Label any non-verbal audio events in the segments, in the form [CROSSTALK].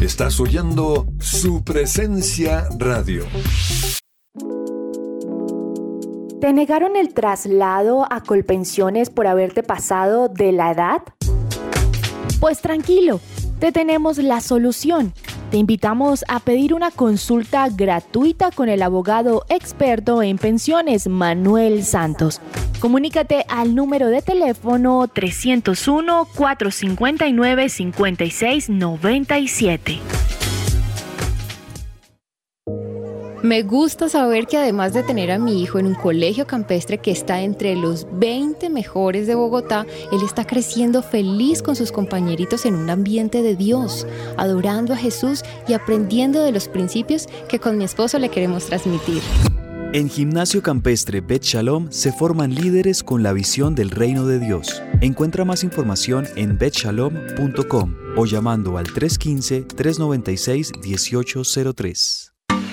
Estás oyendo su presencia radio. ¿Te negaron el traslado a Colpensiones por haberte pasado de la edad? Pues tranquilo, te tenemos la solución. Te invitamos a pedir una consulta gratuita con el abogado experto en pensiones Manuel Santos. Comunícate al número de teléfono 301-459-5697. Me gusta saber que además de tener a mi hijo en un colegio campestre que está entre los 20 mejores de Bogotá, él está creciendo feliz con sus compañeritos en un ambiente de Dios, adorando a Jesús y aprendiendo de los principios que con mi esposo le queremos transmitir. En Gimnasio Campestre Bet Shalom se forman líderes con la visión del reino de Dios. Encuentra más información en betshalom.com o llamando al 315-396-1803.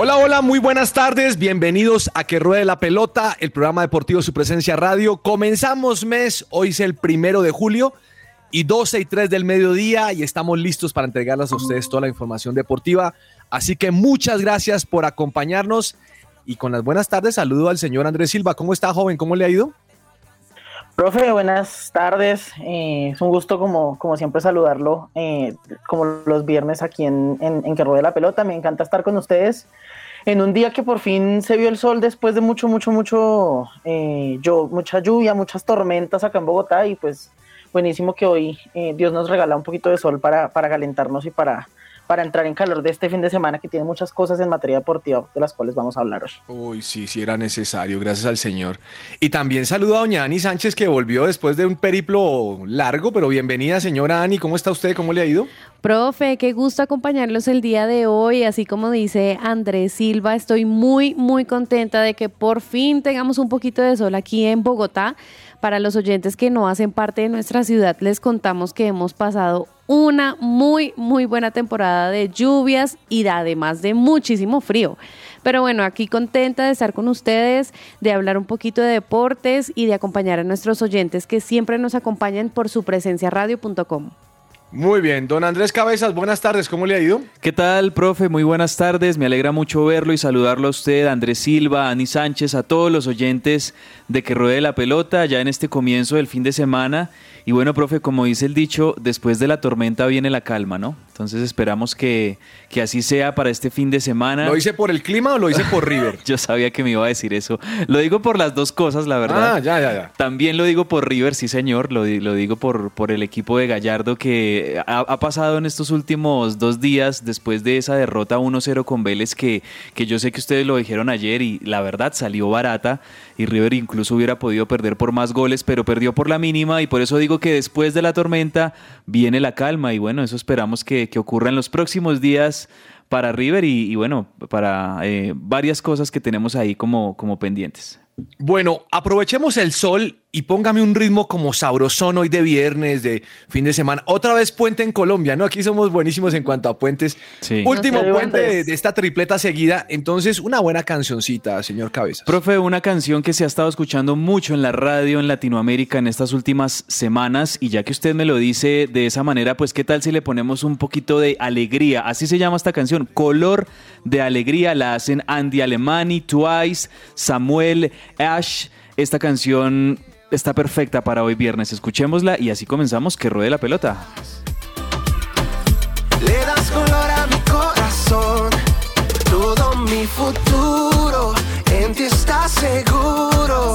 Hola, hola, muy buenas tardes. Bienvenidos a Que Ruede la Pelota, el programa deportivo Su Presencia Radio. Comenzamos mes, hoy es el primero de julio y 12 y 3 del mediodía y estamos listos para entregarles a ustedes toda la información deportiva. Así que muchas gracias por acompañarnos y con las buenas tardes saludo al señor Andrés Silva. ¿Cómo está, joven? ¿Cómo le ha ido? Profe, buenas tardes. Eh, es un gusto, como, como siempre, saludarlo eh, como los viernes aquí en, en, Que Ruede la Pelota. Me encanta estar con ustedes en un día que por fin se vio el sol después de mucho, mucho, mucho, eh, yo, mucha lluvia, muchas tormentas acá en Bogotá y pues buenísimo que hoy eh, Dios nos regala un poquito de sol para, para calentarnos y para, para entrar en calor de este fin de semana que tiene muchas cosas en materia deportiva de las cuales vamos a hablar hoy. Uy, sí, sí era necesario, gracias al Señor. Y también saludo a doña Ani Sánchez que volvió después de un periplo largo, pero bienvenida señora Ani, ¿cómo está usted? ¿Cómo le ha ido? Profe, qué gusto acompañarlos el día de hoy, así como dice Andrés Silva, estoy muy, muy contenta de que por fin tengamos un poquito de sol aquí en Bogotá. Para los oyentes que no hacen parte de nuestra ciudad, les contamos que hemos pasado una muy, muy buena temporada de lluvias y además de muchísimo frío. Pero bueno, aquí contenta de estar con ustedes, de hablar un poquito de deportes y de acompañar a nuestros oyentes que siempre nos acompañan por su presencia radio.com. Muy bien, don Andrés Cabezas, buenas tardes, ¿cómo le ha ido? ¿Qué tal, profe? Muy buenas tardes, me alegra mucho verlo y saludarlo a usted, Andrés Silva, Ani Sánchez, a todos los oyentes de Que Ruede la Pelota ya en este comienzo del fin de semana. Y bueno, profe, como dice el dicho, después de la tormenta viene la calma, ¿no? Entonces esperamos que, que así sea para este fin de semana. ¿Lo hice por el clima o lo hice por River? [LAUGHS] Yo sabía que me iba a decir eso. Lo digo por las dos cosas, la verdad. Ah, ya, ya, ya. También lo digo por River, sí señor. Lo, lo digo por, por el equipo de Gallardo que ha, ha, pasado en estos últimos dos días después de esa derrota 1-0 con Vélez que, que yo sé que ustedes lo dijeron ayer y la verdad salió barata y River incluso hubiera podido perder por más goles, pero perdió por la mínima y por eso digo que después de la tormenta viene la calma y bueno, eso esperamos que, que ocurra en los próximos días para River y, bueno, para eh, varias cosas que tenemos ahí como, como pendientes. Bueno, aprovechemos el sol y póngame un ritmo como sabrosón hoy de viernes, de fin de semana. Otra vez puente en Colombia, ¿no? Aquí somos buenísimos en cuanto a puentes. Sí. Último No sé, puente de esta tripleta seguida. Entonces, una buena cancioncita, señor Cabezas. Profe, una canción que se ha estado escuchando mucho en la radio en Latinoamérica en estas últimas semanas y ya que usted me lo dice de esa manera, pues qué tal si le ponemos un poquito de alegría. Así se llama esta canción, Color de Alegría. La hacen Andy Alemani, Twice, Samuel, Ash. Esta canción está perfecta para hoy viernes. Escuchémosla y así comenzamos que ruede la pelota. Le das color a mi corazón, todo mi futuro en ti está seguro.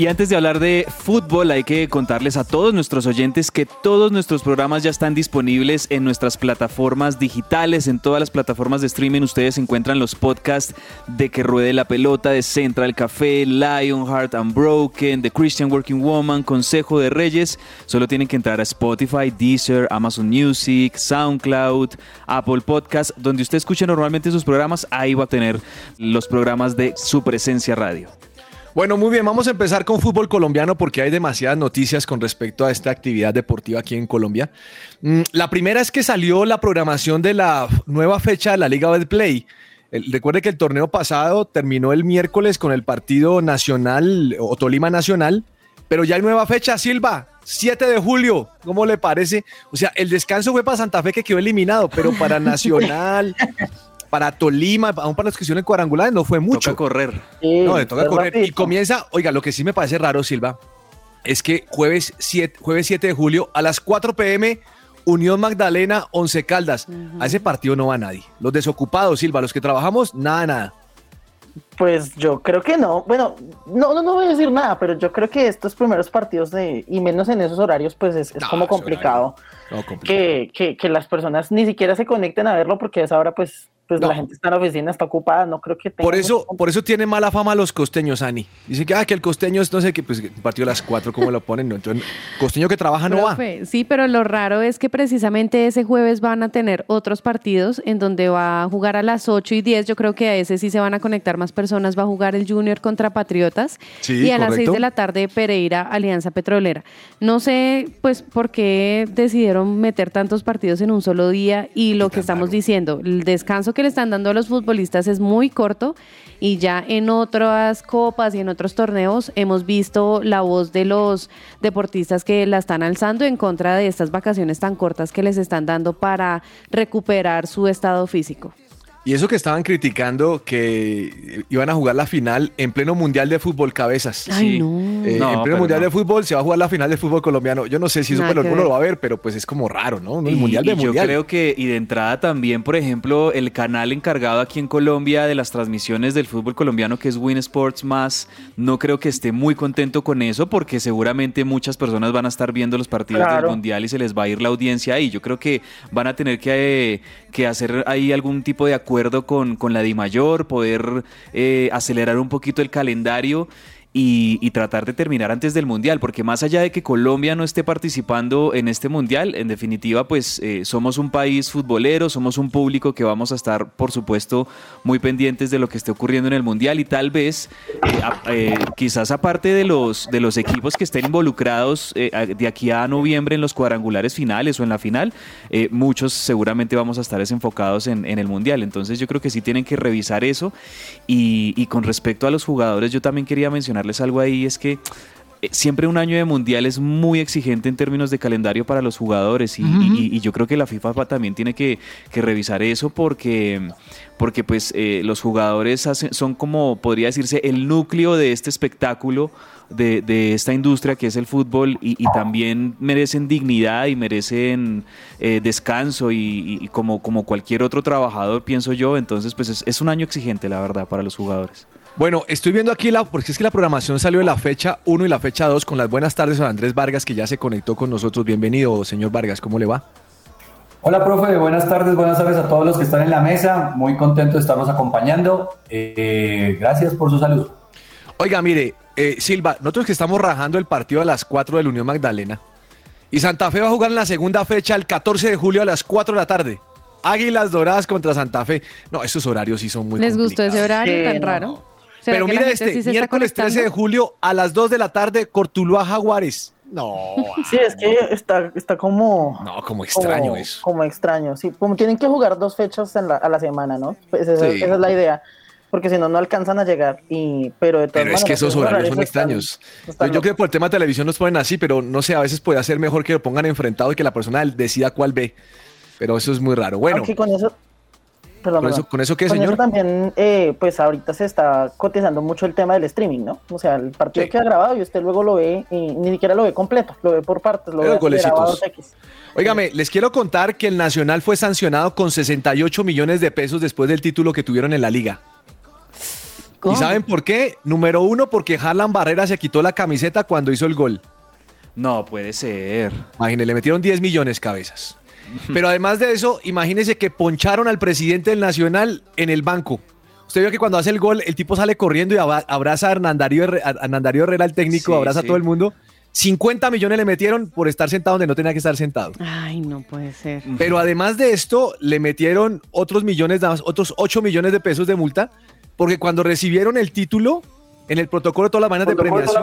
Y antes de hablar de fútbol, hay que contarles a todos nuestros oyentes que todos nuestros programas ya están disponibles en nuestras plataformas digitales, en todas las plataformas de streaming. Ustedes encuentran los podcasts de Que Ruede la Pelota, de Central Café, Lionheart Unbroken, The Christian Working Woman, Consejo de Reyes. Solo tienen que entrar a Spotify, Deezer, Amazon Music, SoundCloud, Apple Podcast, donde usted escuche normalmente sus programas. Ahí va a tener los programas de su presencia radio. Bueno, muy bien, vamos a empezar con fútbol colombiano porque hay demasiadas noticias con respecto a esta actividad deportiva aquí en Colombia. Mm, La primera es que salió la programación de la nueva fecha de la Liga Betplay. Recuerde que el torneo pasado terminó el miércoles con el partido nacional o Tolima Nacional, pero ya hay nueva fecha, Silva, 7 de julio. ¿Cómo le parece? O sea, el descanso fue para Santa Fe que quedó eliminado, pero para [LAUGHS] Nacional, para Tolima, aún para los que hicieron cuadrangulares no fue mucho. Toca correr. No, le toca correr. Y comienza, oiga, lo que sí me parece raro, Silva, es que jueves 7, jueves 7 de julio a las 4 pm, Unión Magdalena, Once Caldas. A ese partido no va nadie. Los desocupados, Silva, los que trabajamos, nada, nada. Pues yo creo que no. Bueno, no, no, no voy a decir nada, pero yo creo que estos primeros partidos de, y menos en esos horarios, pues es, es No, como complicado No, complicado. que, que, que las personas ni siquiera se conecten a verlo porque a esa hora pues, pues No. la gente está en la oficina, está ocupada, no creo que tenga Por eso, mucho- por eso tiene mala fama los costeños, Ani. Dicen que, ah, que el costeño es no sé qué, pues partido a las 4, ¿cómo lo ponen? No, entonces, costeño que trabaja no va. Sí, pero lo raro es que precisamente ese jueves van a tener otros partidos en donde va a jugar a las 8 y 10. Yo creo que a ese sí se van a conectar más personas. Va a jugar el Junior contra Patriotas Sí, y a las 6 correcto. de la tarde Pereira Alianza Petrolera. No sé, pues, por qué decidieron meter tantos partidos en un solo día y lo que estamos diciendo, el descanso que le están dando a los futbolistas es muy corto y ya en otras copas y en otros torneos hemos visto la voz de los deportistas que la están alzando en contra de estas vacaciones tan cortas que les están dando para recuperar su estado físico. Y eso que estaban criticando que iban a jugar la final en pleno Mundial de Fútbol Cabezas. Ay, Sí. no. Eh, No, en pleno pero Mundial no. de Fútbol se va a jugar la final de fútbol colombiano. Yo no sé si eso uno ver. lo va a ver, pero pues es como raro, ¿no? El Y- Mundial de y Mundial. Yo creo que, y de entrada también, por ejemplo, el canal encargado aquí en Colombia de las transmisiones del fútbol colombiano, que es Win Sports Más, no creo que esté muy contento con eso, porque seguramente muchas personas van a estar viendo los partidos Claro. del Mundial y se les va a ir la audiencia ahí. Yo creo que van a tener que, eh, que hacer ahí algún tipo de acuerdo con, con la DIMAYOR, poder eh, acelerar un poquito el calendario. Y, tratar de terminar antes del Mundial, porque más allá de que Colombia no esté participando en este Mundial, en definitiva, pues eh, somos un país futbolero, somos un público que vamos a estar, por supuesto, muy pendientes de lo que esté ocurriendo en el Mundial y tal vez, eh, eh, quizás aparte de los, de los equipos que estén involucrados eh, de aquí a noviembre en los cuadrangulares finales o en la final, eh, muchos seguramente vamos a estar desenfocados en, en el Mundial. Entonces yo creo que sí tienen que revisar eso. Y, y con respecto a los jugadores, yo también quería mencionarles algo ahí, es que eh, siempre un año de mundial es muy exigente en términos de calendario para los jugadores y, y- y yo creo que la FIFA también tiene que, que revisar eso porque, porque pues eh, los jugadores hacen- son como podría decirse el núcleo de este espectáculo de, de esta industria que es el fútbol y, y también merecen dignidad y merecen eh, descanso y, como, como cualquier otro trabajador pienso yo entonces pues es, es un año exigente la verdad para los jugadores. Bueno, estoy viendo aquí la, porque es que la programación salió de la fecha 1 y la fecha 2 con las buenas tardes a Andrés Vargas que ya se conectó con nosotros. Bienvenido, señor Vargas, ¿cómo le va? Hola, profe, buenas tardes, buenas tardes a todos los que están en la mesa. Muy contento de estarlos acompañando. Eh, gracias por su saludo. Oiga, mire, eh, Silva, nosotros que estamos rajando el partido a las 4 de la Unión Magdalena y Santa Fe va a jugar en la segunda fecha el 14 de julio a las 4 de la tarde. Águilas Doradas contra Santa Fe. No, esos horarios sí son muy ¿Les gustó ese horario Sí, tan no. raro? ¿Será Pero gente este, sí miércoles 13 de julio a las 2 de la tarde, Cortuluá Jaguares. No. [LAUGHS] Sí, es que está, está como... No, como extraño como, eso. Como extraño, sí. Como tienen que jugar dos fechas en la- a la semana, ¿no? Pues esa, Sí. esa es la idea. Porque si no, no alcanzan a llegar. Y, pero de todas Pero es que esos horarios son están- extraños. están Yo, yo creo que por el tema de televisión nos ponen así, pero no sé, a veces puede ser mejor que lo pongan enfrentado y que la persona decida cuál ve. Pero eso es muy raro. Bueno, Aunque con eso... Perdón, ¿Con eso- con eso qué, Con señor? eso también, eh, pues ahorita se está cotizando mucho el tema del streaming, ¿no? O sea, el partido queda grabado y usted luego lo ve, y ni siquiera lo ve completo, lo ve por partes, lo Pero ve grabado 2X. óigame, les quiero contar que el Nacional fue sancionado con 68 millones de pesos después del título que tuvieron en la liga. ¿Y saben por qué? Número uno, porque Harlan Barrera se quitó la camiseta cuando hizo el gol. No puede ser. Imagínense, le metieron 10 millones cabezas. [LAUGHS] Pero además de eso, imagínense que poncharon al presidente del Nacional en el banco. Usted vio que cuando hace el gol, el tipo sale corriendo y abraza a Hernán Darío Herrera, el técnico, Sí, abraza sí. a todo el mundo. 50 millones le metieron por estar sentado donde no tenía que estar sentado. Ay, no puede ser. Pero además de esto, le metieron otros millones, otros 8 millones de pesos de multa, porque cuando recibieron el título, en el protocolo de todas las maneras de premiación,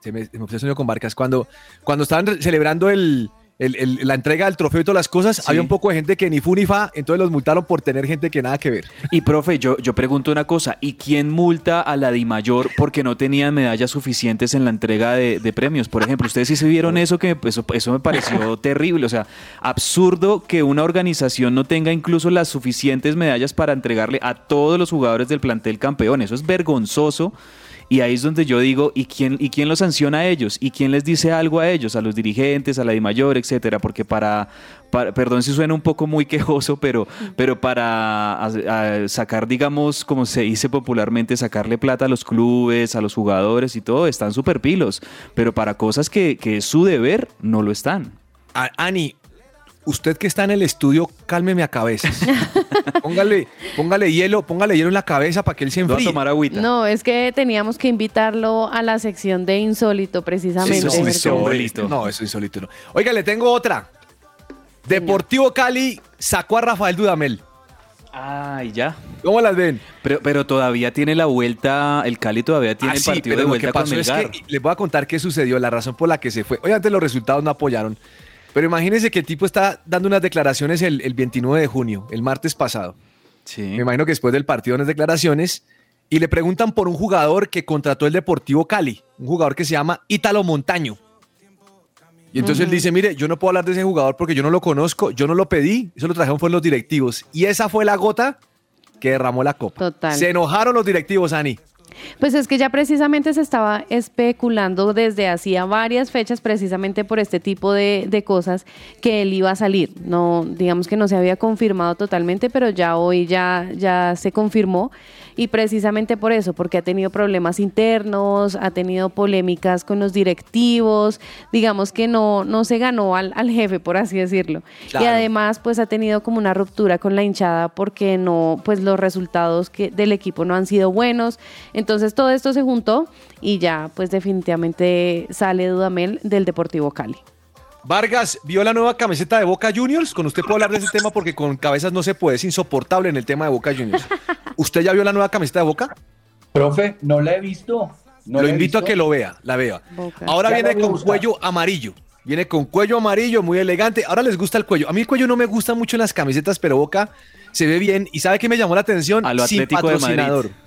se me, se me obsesionó con Barcas, cuando, cuando estaban celebrando el, el- el- la entrega del trofeo y todas las cosas, había un poco de gente que ni fu ni fa, entonces los multaron por tener gente que nada que ver. Y profe, yo, yo pregunto una cosa, ¿y quién multa a la Dimayor porque no tenían medallas suficientes en la entrega de, de premios? Por ejemplo, ustedes sí se vieron eso, que eso, eso me pareció [LAUGHS] terrible, o sea, absurdo que una organización no tenga incluso las suficientes medallas para entregarle a todos los jugadores del plantel campeón, eso es vergonzoso. Y ahí es donde yo digo, ¿y quién, ¿y quién los sanciona a ellos? ¿Y quién les dice algo a ellos? A los dirigentes, a la DIMAYOR, etcétera. Porque para, para- perdón si suena un poco muy quejoso, pero, pero para a- sacar, digamos, como se dice popularmente, sacarle plata a los clubes, a los jugadores y todo, están súper pilos. Pero para cosas que, que es su deber, no lo están. Ani, usted que está en el estudio, cálmeme a cabezas. [LAUGHS] póngale, póngale hielo, póngale hielo en la cabeza para que él se enfríe. tomar agüita. No, es que teníamos que invitarlo a la sección de insólito, precisamente. Eso es insólito. No, eso es insólito. no. Oiga, le tengo otra. Deportivo Cali sacó a Rafael Dudamel. Ay, ya. ¿Cómo las ven? Pero, pero todavía tiene la vuelta, el Cali todavía tiene Ah, el sí, partido pero de lo vuelta que con pasó es Melgar. que les voy a contar qué sucedió, la razón por la que se fue. Obviamente los resultados no apoyaron, pero imagínense que el tipo está dando unas declaraciones el, el 29 de junio, el martes pasado. Me imagino que después del partido unas declaraciones y le preguntan por un jugador que contrató el Deportivo Cali, un jugador que se llama Ítalo Montaño. Y entonces él dice, mire, yo no puedo hablar de ese jugador porque yo no lo conozco, yo no lo pedí, eso lo trajeron fueron los directivos. Y esa fue la gota que derramó la copa. Total. Se enojaron los directivos, Ani. Pues es que ya precisamente se estaba especulando desde hacía varias fechas precisamente por este tipo de, de cosas que él iba a salir. No, digamos que no se había confirmado totalmente, pero ya hoy ya, ya se confirmó. Y precisamente por eso, porque ha tenido problemas internos, ha tenido polémicas con los directivos, digamos que no, no se ganó al, al jefe, por así decirlo. Y además, pues ha tenido como una ruptura con la hinchada porque no, pues los resultados que, del equipo no han sido buenos. Entonces todo esto se juntó y ya, pues definitivamente sale Dudamel del Deportivo Cali. Vargas, ¿vio la nueva camiseta de Boca Juniors? Con usted puedo hablar de ese tema porque con cabezas no se puede, es insoportable en el tema de Boca Juniors. [LAUGHS] ¿Usted ya vio la nueva camiseta de Boca? Profe, no la he visto. No lo invito a que lo vea, la vea. Boca. Ahora Ya viene con cuello amarillo. Viene con cuello amarillo, muy elegante. Ahora les gusta el cuello. A mí el cuello no me gusta mucho en las camisetas, pero Boca se ve bien. ¿Y sabe qué me llamó la atención? A lo Sin Atlético de patrocinador. Madrid.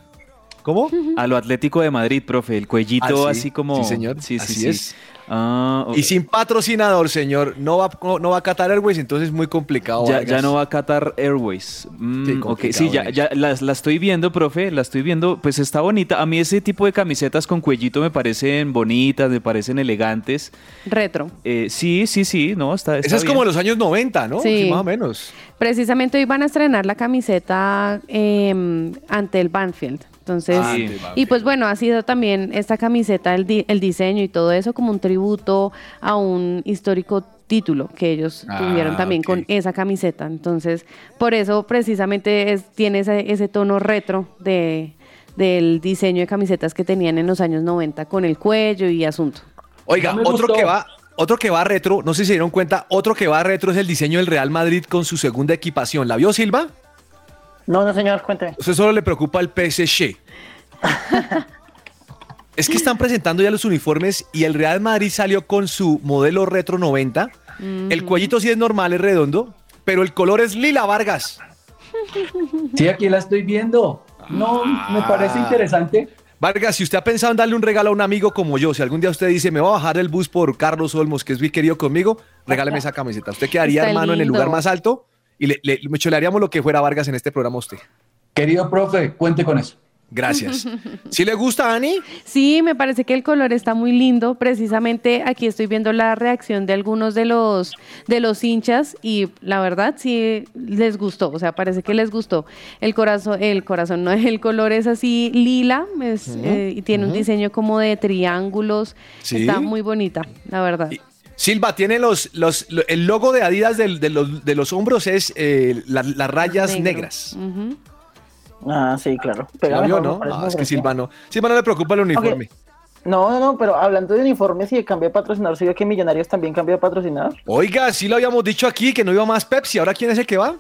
¿Cómo? A lo Atlético de Madrid, profe, el cuellito Ah, sí, así como... sí, señor, Sí, sí, así sí. es. Ah, Y sin patrocinador, señor. No va, no va a Qatar Airways, entonces es muy complicado. Ya, no va a Qatar Airways. Mm, Sí, ok, complicado, sí, ya, ya la, la estoy viendo, profe, la estoy viendo. Pues está bonita. A mí ese tipo de camisetas con cuellito me parecen bonitas, me parecen elegantes. Retro. Eh, sí, sí, sí, no, está, está Esa es bien. como los años 90, ¿no? Sí. Sí, más o menos. Precisamente hoy van a estrenar la camiseta eh, ante el Banfield. Entonces, Ah, y pues bueno, ha sido también esta camiseta, el, di- el diseño y todo eso como un tributo a un histórico título que ellos Ah, tuvieron también con esa camiseta. Entonces, por eso precisamente es- tiene ese, ese tono retro de, del diseño de camisetas que tenían en los años 90 con el cuello y asunto. Oiga, No otro gustó. que va, otro que va retro, no sé si se dieron cuenta, otro que va retro es el diseño del Real Madrid con su segunda equipación. ¿La vio Silva? No, no, señor, cuénteme. Usted solo le preocupa el PSG. Es que están presentando ya los uniformes y el Real Madrid salió con su modelo retro 90. El cuellito sí es normal, es redondo, pero el color es lila, Vargas. Sí, aquí la estoy viendo. No, me parece Ah. interesante. Vargas, si usted ha pensado en darle un regalo a un amigo como yo, si algún día usted dice, me voy a bajar el bus por Carlos Olmos, que es muy querido conmigo, regáleme esa camiseta. Usted quedaría, Está hermano, en el lugar más alto y le, le, le haríamos lo que fuera Vargas en este programa a usted. Querido profe, cuente con eso. Gracias. [LAUGHS] ¿Sí le gusta, Ani? Sí, me parece que el color está muy lindo. Precisamente aquí estoy viendo la reacción de algunos de los de los hinchas y la verdad sí les gustó. O sea, parece que les gustó. El corazón, el corazón no, [LAUGHS] el color es así lila es, eh, y tiene un diseño como de triángulos. Sí. Está muy bonita, la verdad. Silva, tiene los, los, lo- el logo de Adidas del- de, los, de los hombros es eh, la- las rayas Negro. negras. Ah, sí, claro. ¿La Pega vio, mejor, me no? Ah, es que. Silva no. Silva no le preocupa el uniforme. No, no, no, pero hablando de uniformes y de cambio de patrocinador, ¿se vio que Millonarios también cambió de patrocinador? Oiga, sí lo habíamos dicho aquí que no iba más Pepsi. ¿Ahora quién es el que va?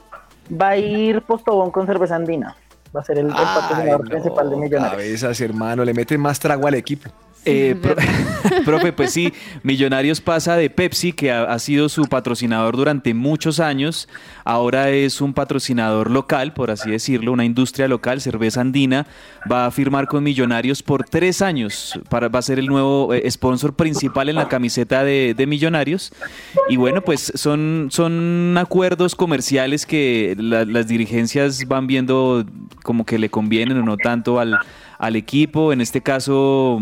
Va a ir Postobón con cerveza andina. Va a ser el, el patrocinador principal de Millonarios. Cabezas, hermano, le meten más trago al equipo. Eh, [LAUGHS] pro- [LAUGHS] profe, pues sí, Millonarios pasa de Pepsi, que ha, ha sido su patrocinador durante muchos años, ahora es un patrocinador local, por así decirlo, una industria local, cerveza andina, va a firmar con Millonarios por tres años, para, va a ser el nuevo eh, sponsor principal en la camiseta de, de Millonarios. Y bueno, pues son, son acuerdos comerciales que la- las dirigencias van viendo como que le convienen o no tanto al, al equipo. En este caso,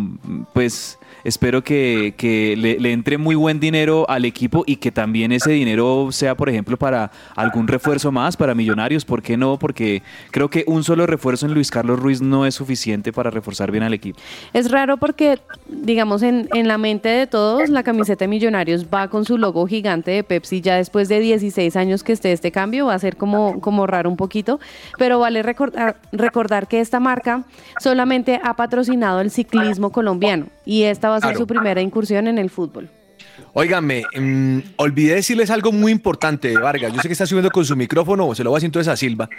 pues espero que, le, entre muy buen dinero al equipo y que también ese dinero sea, por ejemplo, para algún refuerzo más, para Millonarios. ¿Por qué no? Porque creo que un solo refuerzo en Luis Carlos Ruiz no es suficiente para reforzar bien al equipo. Es raro porque, digamos, en, en la mente de todos, la camiseta de Millonarios va con su logo gigante de Pepsi. Ya después de 16 años que esté este cambio, va a ser como, como raro un poquito. Pero vale recordar, recordar que esta marca solamente ha patrocinado el ciclismo colombiano. Y esta va a ser Claro. su primera incursión en el fútbol. Óigame, mm, olvidé decirles algo muy importante, Vargas. Yo sé que está subiendo con su micrófono, se lo voy a decir entonces a Silva.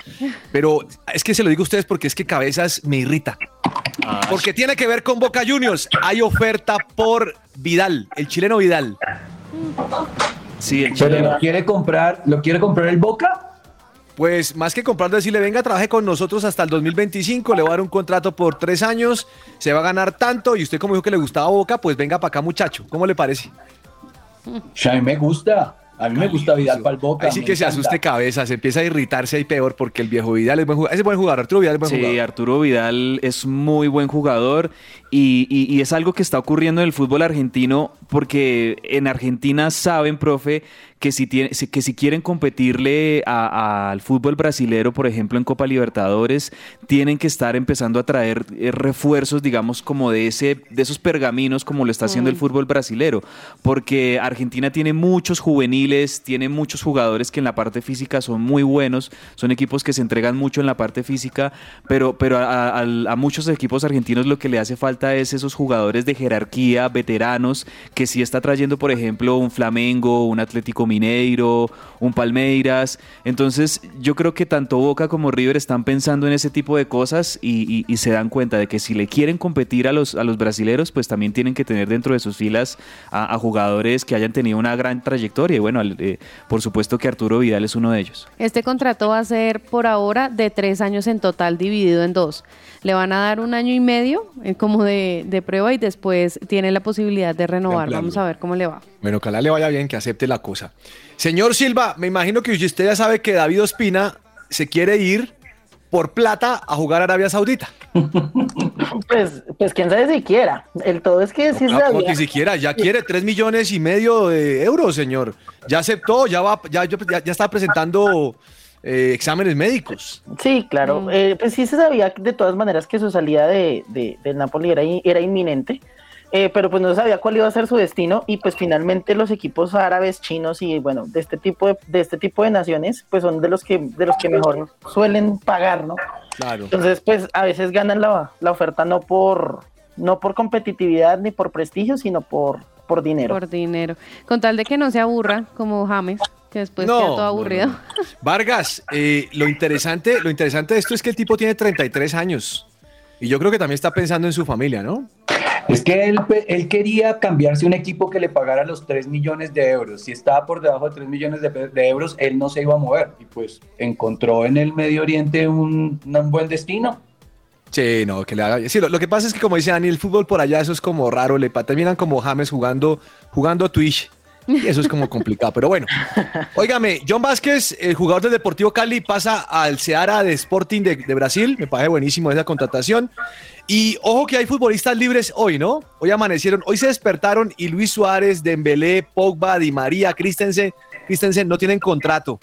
Pero es que se lo digo a ustedes porque es que Cabezas me irrita. Porque tiene que ver con Boca Juniors. Hay oferta por Vidal, el chileno Vidal. Sí, el Pero chileno. lo quiere comprar, ¿lo quiere comprar el Boca? Pues más que comprando, decirle, venga, trabaje con nosotros hasta el 2025, le voy a dar un contrato por tres años, se va a ganar tanto y usted como dijo que le gustaba Boca, pues venga para acá muchacho. ¿Cómo le parece? A mí me gusta. A mí me gusta Vidal para el Boca. Sí me que se asuste cabeza, se empieza a irritarse ahí peor porque el viejo Vidal es buen jugador. Es buen jugador, Arturo Vidal es buen Sí, jugador. Arturo Vidal es muy buen jugador y, y- y es algo que está ocurriendo en el fútbol argentino porque en Argentina saben, profe, que si, tiene, que si quieren competirle a- al fútbol brasilero, por ejemplo, en Copa Libertadores, tienen que estar empezando a traer eh, refuerzos, digamos, como de, ese, de esos pergaminos como lo está haciendo el fútbol brasilero, porque Argentina tiene muchos juveniles, tiene muchos jugadores que en la parte física son muy buenos, son equipos que se entregan mucho en la parte física, pero, pero a- a muchos equipos argentinos lo que le hace falta es esos jugadores de jerarquía, veteranos, que sí está trayendo, por ejemplo, un Flamengo, un Atlético Mineiro, un Palmeiras. Entonces, yo creo que tanto Boca como River están pensando en ese tipo de cosas y, se dan cuenta de que si le quieren competir a los, a los brasileros, pues también tienen que tener dentro de sus filas a, jugadores que hayan tenido una gran trayectoria. Y bueno, eh, por supuesto que Arturo Vidal es uno de ellos. Este contrato va a ser por ahora de tres años en total, dividido en dos. Le van a dar un año y medio eh, como de prueba y después tiene la posibilidad de renovar. Vamos a ver cómo le va. Bueno, ojalá le vaya bien, que acepte la cosa. Señor Silva, me imagino que usted ya sabe que David Ospina se quiere ir por plata a jugar a Arabia Saudita. [LAUGHS] Pues, pues quién sabe si quiera. El todo es que sí No, como sabía. ni siquiera, ya quiere 3 millones y medio de euros, señor. Ya aceptó, ya va, ya, ya, ya está presentando eh, exámenes médicos. Sí, claro. Eh, pues sí se sabía de todas maneras que su salida de, de- del Napoli era, era inminente, eh, pero pues no se sabía cuál iba a ser su destino y pues finalmente los equipos árabes, chinos y bueno, de este tipo de, de este tipo de naciones, pues son de los que de los que mejor suelen pagar, ¿no? Claro. Entonces, pues a veces ganan la, la oferta no por no por competitividad ni por prestigio, sino por por dinero. Por dinero. Con tal de que no se aburra como James, que después queda todo no, aburrido. no. Vargas, eh, lo interesante, lo interesante de esto es que el tipo tiene 33 años. Y yo creo que también está pensando en su familia, ¿no? Es que él, él quería cambiarse un equipo que le pagara los 3 millones de euros. Si estaba por debajo de 3 millones de, de euros, él no se iba a mover. Y pues encontró en el Medio Oriente un, un buen destino. Sí, no, que le haga. Sí, lo, lo, que pasa es que, como dice Dani, el fútbol por allá, eso es como raro. Le terminan como James jugando, jugando Twitch. Y eso es como complicado. Pero bueno, óigame, John Vázquez, el jugador del Deportivo Cali, pasa al Ceará de Sporting de, de Brasil. Me parece buenísimo esa contratación. Y ojo que hay futbolistas libres hoy, ¿no? Hoy amanecieron, hoy se despertaron y Luis Suárez, Dembélé, Pogba, Di María, Christensen, Christensen no tienen contrato.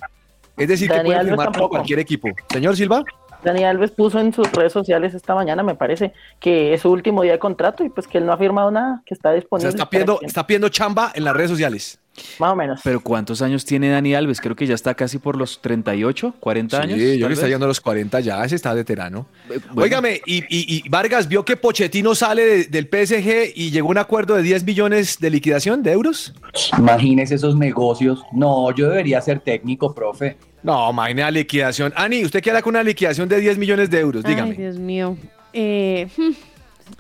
Es decir, que pueden firmar por cualquier equipo. Señor Silva. Dani Alves puso en sus redes sociales esta mañana, me parece, que es su último día de contrato y pues que él no ha firmado nada, que está disponible. O sea, está pidiendo, está pidiendo chamba en las redes sociales. Más o menos. Pero ¿cuántos años tiene Dani Alves? Creo que ya está casi por los 38, 40 años. Sí, yo le está yendo a los 40 ya, ese está veterano. Bueno. Óigame, y, y, y, Vargas vio que Pochettino sale de, del PSG y llegó a un acuerdo de 10 millones de liquidación de euros. Imagínese esos negocios. No, yo debería ser técnico, profe. No, la liquidación. Ani, ¿usted qué hará con una liquidación de 10 millones de euros? Dígame. Ay, Dios mío. Eh,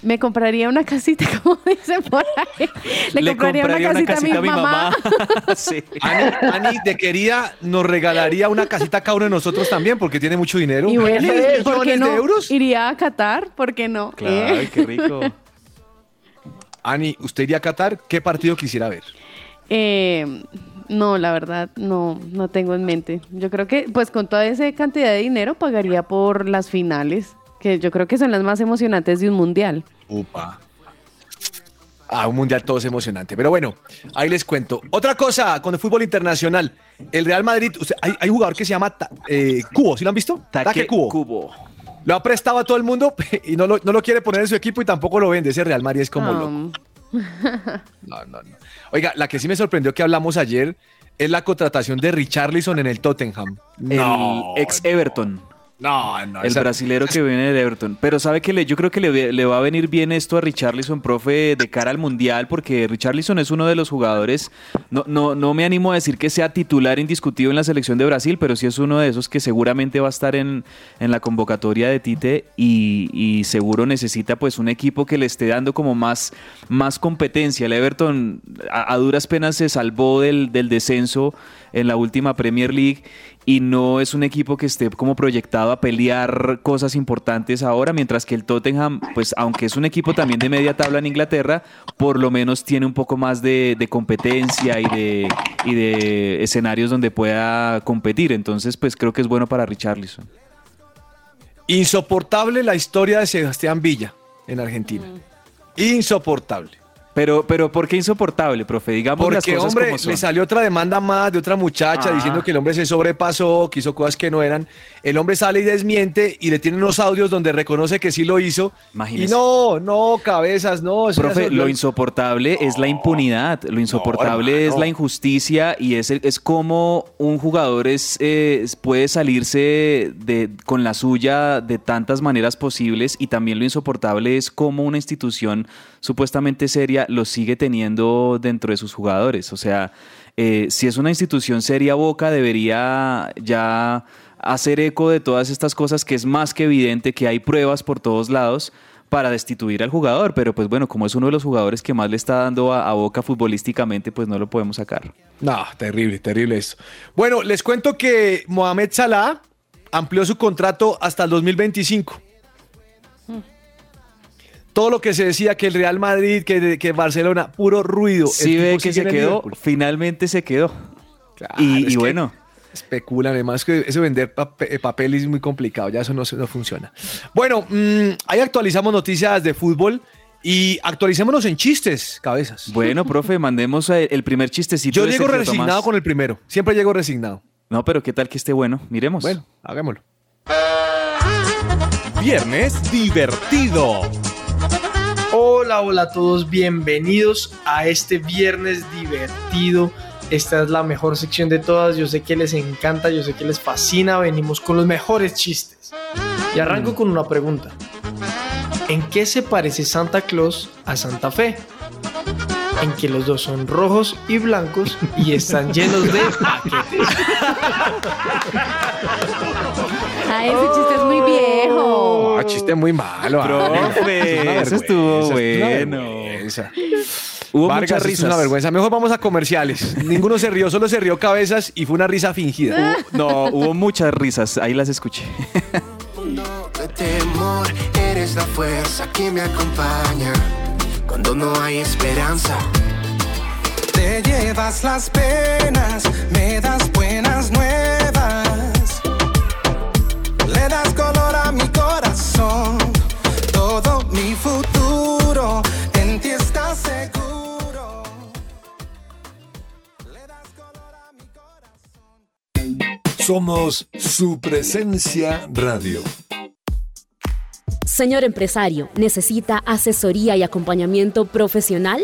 me compraría una casita, [LAUGHS] como dicen por ahí. Le, Le compraría, compraría una, casita a mi mamá. [LAUGHS] [LAUGHS] sí. Ani, Ani, de querida, nos regalaría una casita a cada uno de nosotros también, porque tiene mucho dinero. Y bueno, 10 ¿por qué no? de euros. Iría a Qatar, ¿por qué no? Claro, Eh, qué rico. Ani, ¿usted iría a Qatar? ¿Qué partido quisiera ver? eh, no, la verdad, no, no tengo en mente. Yo creo que, pues con toda esa cantidad de dinero, pagaría por las finales, que yo creo que son las más emocionantes de un mundial. Upa. Ah, un mundial todo es emocionante. Pero bueno, ahí les cuento. Otra cosa con el fútbol internacional. El Real Madrid, usted- hay, hay un jugador que se llama eh, Cubo, ¿sí lo han visto? Taque Cubo. Cubo. Lo ha prestado a todo el mundo [LAUGHS] y no lo, no lo quiere poner en su equipo y tampoco lo vende. Ese Real Madrid es como loco. No, no, no. Oiga, la que sí me sorprendió que hablamos ayer es la contratación de Richarlison en el Tottenham. El ex Everton. No, no. El esa- brasilero que viene del Everton. Pero sabe que le, yo creo que le, va a venir bien esto a Richarlison, profe, de cara al Mundial, porque Richarlison es uno de los jugadores, no, no, no me animo a decir que sea titular indiscutido en la selección de Brasil, pero sí es uno de esos que seguramente va a estar en, en la convocatoria de Tite y, y seguro necesita pues un equipo que le esté dando como más, más competencia. El Everton a, a duras penas se salvó del, del descenso en la última Premier League y no es un equipo que esté como proyectado a pelear cosas importantes ahora, mientras que el Tottenham, pues aunque es un equipo también de media tabla en Inglaterra, por lo menos tiene un poco más de, de competencia y de, y de escenarios donde pueda competir. Entonces, pues creo que es bueno para Richarlison. Insoportable la historia de Sebastián Villa en Argentina. Insoportable. Pero, pero ¿por qué insoportable, profe? Digamos las Porque, cosas hombre, como son. le salió otra demanda más de otra muchacha Ah. diciendo que el hombre se sobrepasó, que hizo cosas que no eran. El hombre sale y desmiente y le tiene unos audios donde reconoce que sí lo hizo. Imagínese. Y no, no, cabezas, no. Profe, lo insoportable es la impunidad, lo insoportable es la injusticia y es, es como un jugador es, eh, puede salirse de, con la suya de tantas maneras posibles y también lo insoportable es como una institución supuestamente seria lo sigue teniendo dentro de sus jugadores. O sea, eh, si es una institución seria, Boca debería ya hacer eco de todas estas cosas que es más que evidente que hay pruebas por todos lados para destituir al jugador, pero pues bueno, como es uno de los jugadores que más le está dando a, a Boca futbolísticamente, pues no lo podemos sacar. No, terrible, terrible esto. Bueno, les cuento que Mohamed Salah amplió su contrato hasta el 2025. Todo lo que se decía que el Real Madrid, que, que Barcelona, puro ruido. Sí ve que se quedó, Liverpool. finalmente se quedó. Claro, y es y que bueno, Especulan, además que eso vender eh, papel es muy complicado, ya eso no, no funciona. Bueno, mm, ahí actualizamos noticias de fútbol y actualicémonos en chistes, cabezas. bueno, [LAUGHS] profe, mandemos el primer chistecito. Yo llego resignado Tomás. con el primero, siempre llego resignado. No, pero qué tal que esté bueno, miremos. Bueno, hagámoslo. Viernes divertido. Hola, hola a todos, bienvenidos a este viernes divertido. Esta es la mejor sección de todas, yo sé que les encanta, yo sé que les fascina, venimos con los mejores chistes. Y arranco con una pregunta. ¿En qué se parece Santa Claus a Santa Fe? en que los dos son rojos y blancos y están llenos de [LAUGHS] paquetes. Ay, ese chiste es muy viejo. Ah, chiste muy malo. Profe, es eso estuvo vergüenza, es una bueno. Hubo Vargas, muchas es risas. una vergüenza. Mejor vamos a comerciales. Ninguno se rió, solo se rió cabezas y fue una risa fingida. No, hubo muchas risas. Ahí las escuché. de temor, eres la fuerza que me acompaña cuando no hay esperanza. Te llevas las penas, me das buenas nuevas. Le das color a mi corazón, todo mi futuro en ti está seguro. Somos su presencia radio. Señor empresario, ¿necesita asesoría y acompañamiento profesional?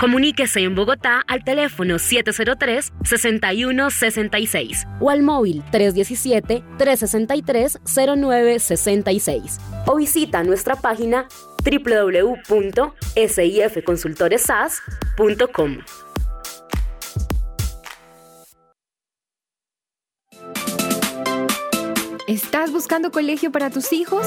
Comuníquese en Bogotá al teléfono 703-6166 o al móvil 317-363-0966 o visita nuestra página www.sifconsultoresas.com. ¿Estás buscando colegio para tus hijos?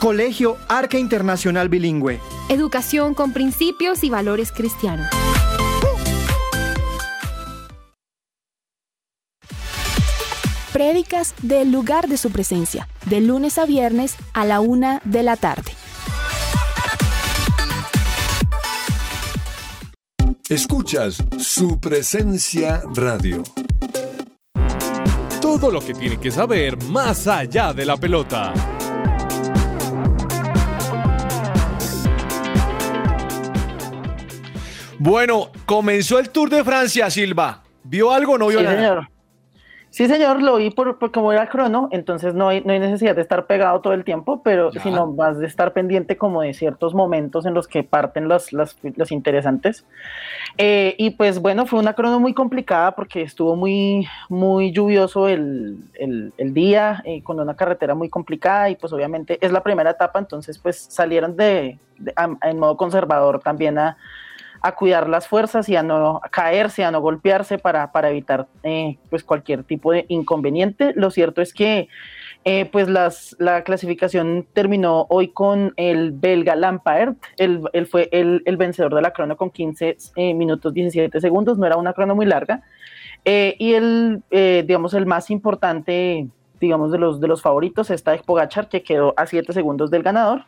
Colegio Arca Internacional Bilingüe. Educación con principios y valores cristianos. Prédicas del lugar de su presencia, de lunes a viernes a la una de la tarde. Escuchas su presencia radio. Todo lo que tiene que saber más allá de la pelota. Bueno, comenzó el Tour de Francia, Silva. ¿Vio algo o no vio Sí, nada? señor. Sí, señor, lo vi por, por como era crono, entonces no hay, no hay necesidad de estar pegado todo el tiempo, pero Ya. sino más de estar pendiente como de ciertos momentos en los que parten los, los, los interesantes. Eh, y pues bueno, fue una crono muy complicada porque estuvo muy, muy lluvioso el, el- el día, eh, con una carretera muy complicada y pues obviamente es la primera etapa, entonces pues salieron de, de- a- en modo conservador también a, a cuidar las fuerzas y a no caerse, a no golpearse para, para evitar eh, pues cualquier tipo de inconveniente. Lo cierto es que eh, pues las, la clasificación terminó hoy con el belga Lampaert, él, él fue el, el vencedor de la crono con 15 eh, minutos 17 segundos, no era una crono muy larga, Eh, y el, eh, digamos, el más importante, digamos, de los, de los favoritos está Pogachar, que quedó a 7 segundos del ganador,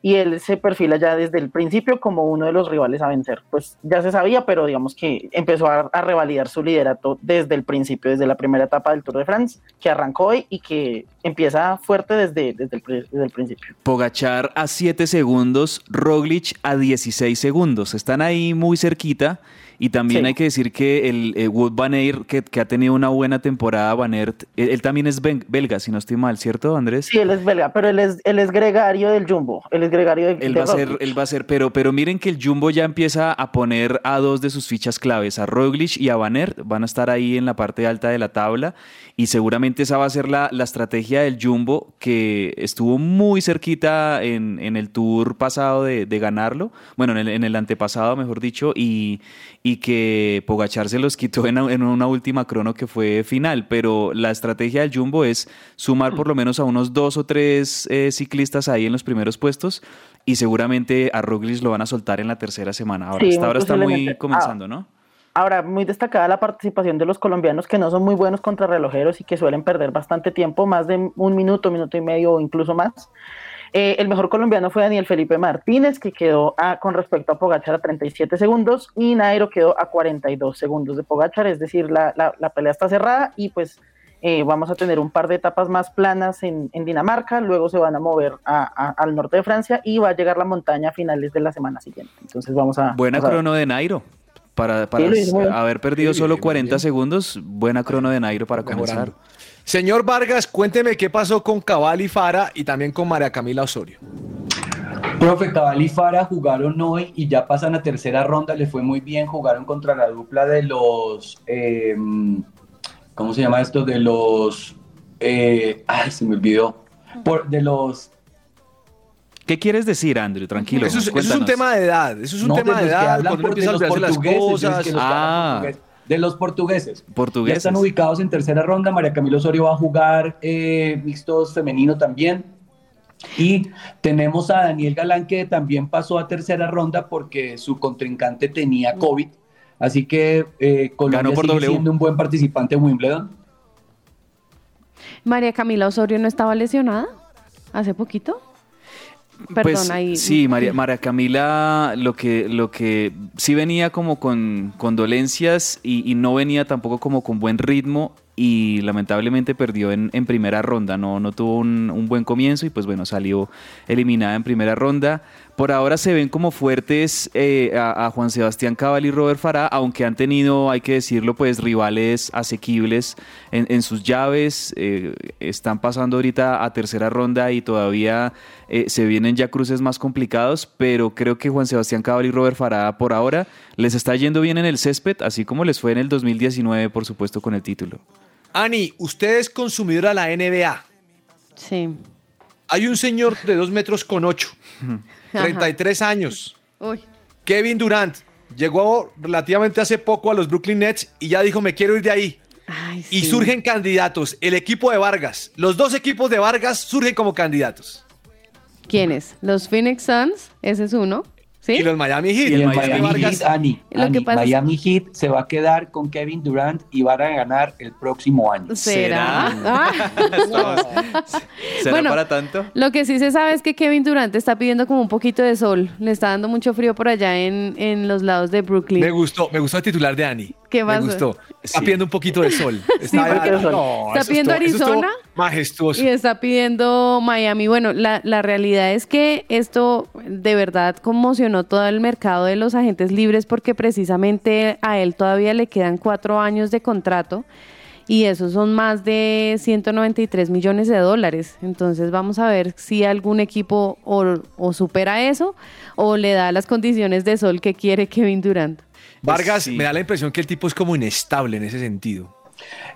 y él se perfila ya desde el principio como uno de los rivales a vencer. Pues ya se sabía, pero digamos que empezó a, revalidar su liderato desde el principio, desde la primera etapa del Tour de France, que arrancó hoy y que empieza fuerte desde, desde, el, desde el principio. Pogachar a 7 segundos, Roglic a 16 segundos. Están ahí muy cerquita. Y también Sí. hay que decir que el eh, Wood Van Aert, que, que ha tenido una buena temporada, Van Aert, él, él también es ben- belga, si no estoy mal, ¿cierto, Andrés? Sí, él es belga, pero él es, él es gregario del Jumbo, él es gregario de, Él de va a ser, él va a ser, pero, pero miren que el Jumbo ya empieza a poner a dos de sus fichas claves, a Roglic y a Van Aert, van a estar ahí en la parte alta de la tabla y seguramente esa va a ser la, la estrategia del Jumbo que estuvo muy cerquita en, en el tour pasado de, de ganarlo, bueno, en el, en el antepasado mejor dicho, y, y que Pogachar se los quitó en, una última crono que fue final, pero la estrategia del Jumbo es sumar por lo menos a unos dos o tres eh, ciclistas ahí en los primeros puestos y seguramente a Roglic lo van a soltar en la tercera semana. Ahora, Sí, hasta ahora está muy comenzando, ¿no? ahora, muy destacada la participación de los colombianos que no son muy buenos contra relojeros y que suelen perder bastante tiempo, más de un minuto, minuto y medio o incluso más. Eh, el mejor colombiano fue Daniel Felipe Martínez, que quedó a, con respecto a Pogachar a 37 segundos y Nairo quedó a 42 segundos de Pogachar, es decir, la, la, la pelea está cerrada y pues eh, vamos a tener un par de etapas más planas en, en Dinamarca, luego se van a mover a, a, al norte de Francia y va a llegar la montaña a finales de la semana siguiente. Entonces vamos a... Buena vamos a crono de Nairo. Para, Sí, haber perdido Sí, solo muy 40 bien. segundos, buena crono de Nairo para comenzar. Mejorando. Señor Vargas, cuénteme qué pasó con Cabal y Fara y también con María Camila Osorio. Profe, Cabal y Fara jugaron hoy y ya pasan a tercera ronda, le fue muy bien, jugaron contra la dupla de los, eh, ¿cómo se llama esto? De los, eh, ay, se me olvidó, Por, de los... ¿Qué quieres decir, Andrew? Tranquilo. Eso es, eso es un tema de edad. Eso es un no, tema de edad. hablan Cuando uno empieza a olvidarse las cosas. que Ah. De los portugueses. Portugueses. Ya están ubicados en tercera ronda. María Camila Osorio va a jugar eh, mixtos femenino también. Y tenemos a Daniel Galán que también pasó a tercera ronda porque su contrincante tenía COVID. Así que eh, Colombia Ganó por sigue W. siendo un buen participante en Wimbledon. María Camila Osorio no estaba lesionada hace poquito. Perdón, Pues, ahí. Sí, María, María Camila lo que, lo que sí venía como con, con dolencias y, y no venía tampoco como con buen ritmo y lamentablemente perdió en, primera ronda, no, no tuvo un, buen comienzo y pues bueno, salió eliminada en primera ronda. Por ahora se ven como fuertes eh, a, Juan Sebastián Cabal y Robert Farah, aunque han tenido, hay que decirlo, pues rivales asequibles en, en sus llaves. eh, están pasando ahorita a tercera ronda y todavía eh, se vienen ya cruces más complicados, pero creo que Juan Sebastián Cabal y Robert Farah por ahora les está yendo bien en el césped, así como les fue en el 2019, por supuesto, con el título. Ani, usted es consumidora de la NBA. Sí. Hay un señor de 2 metros con 8, [LAUGHS] Ajá. 33 años, Uy. Kevin Durant. Llegó relativamente hace poco a los Brooklyn Nets y ya dijo, me quiero ir de ahí. Y sí. surgen candidatos. El equipo de Vargas, los dos equipos de Vargas surgen como candidatos. ¿Quiénes? Los Phoenix Suns, ese es uno. ¿Sí? Y los Miami Heat. Y el Miami Heat, es- Miami Heat se va a quedar con Kevin Durant y van a ganar el próximo año. ¿Será? [LAUGHS] Ah. [LAUGHS] ¿Será Bueno, para tanto? Lo que sí se sabe es que Kevin Durant está pidiendo como un poquito de sol. Le está dando mucho frío por allá en, en los lados de Brooklyn. Me gustó, me gustó el titular de Ani. ¿Qué Me gustó. Está pidiendo un poquito de sol. [LAUGHS] Sí, porque no, está pidiendo estuvo Arizona Majestuoso. Y está pidiendo Miami. Bueno, la, la realidad es que esto de verdad conmocionó todo el mercado de los agentes libres porque precisamente a él todavía le quedan cuatro años de contrato y esos son más de 193 millones de dólares. Entonces vamos a ver si algún equipo o, o supera eso o le da las condiciones de sol que quiere Kevin Durant. Vargas, Sí. me da la impresión que el tipo es como inestable en ese sentido.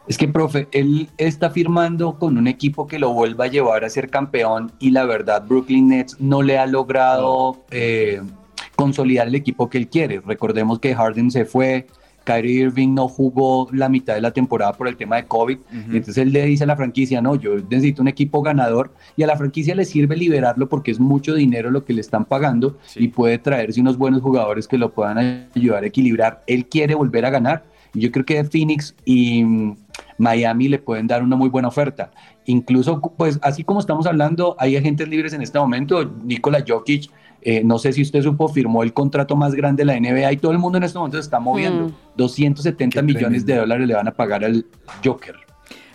Es que, profe, él está firmando con un equipo que lo vuelva a llevar a ser campeón y la verdad, Brooklyn Nets no le ha logrado eh, consolidar el equipo que él quiere. Recordemos que Harden se fue, Kyrie Irving no jugó la mitad de la temporada por el tema de COVID. y entonces él le dice a la franquicia, no, yo necesito un equipo ganador y a la franquicia le sirve liberarlo porque es mucho dinero lo que le están pagando y puede traerse unos buenos jugadores que lo puedan ayudar a equilibrar. Él quiere volver a ganar y yo creo que Phoenix y mm, Miami le pueden dar una muy buena oferta. Incluso, pues así como estamos hablando, hay agentes libres en este momento. Nikola Jokic, eh, no sé si usted supo, firmó el contrato más grande de la NBA y todo el mundo en este momento se está moviendo. Mm. 270 millones de dólares le van a pagar al Joker.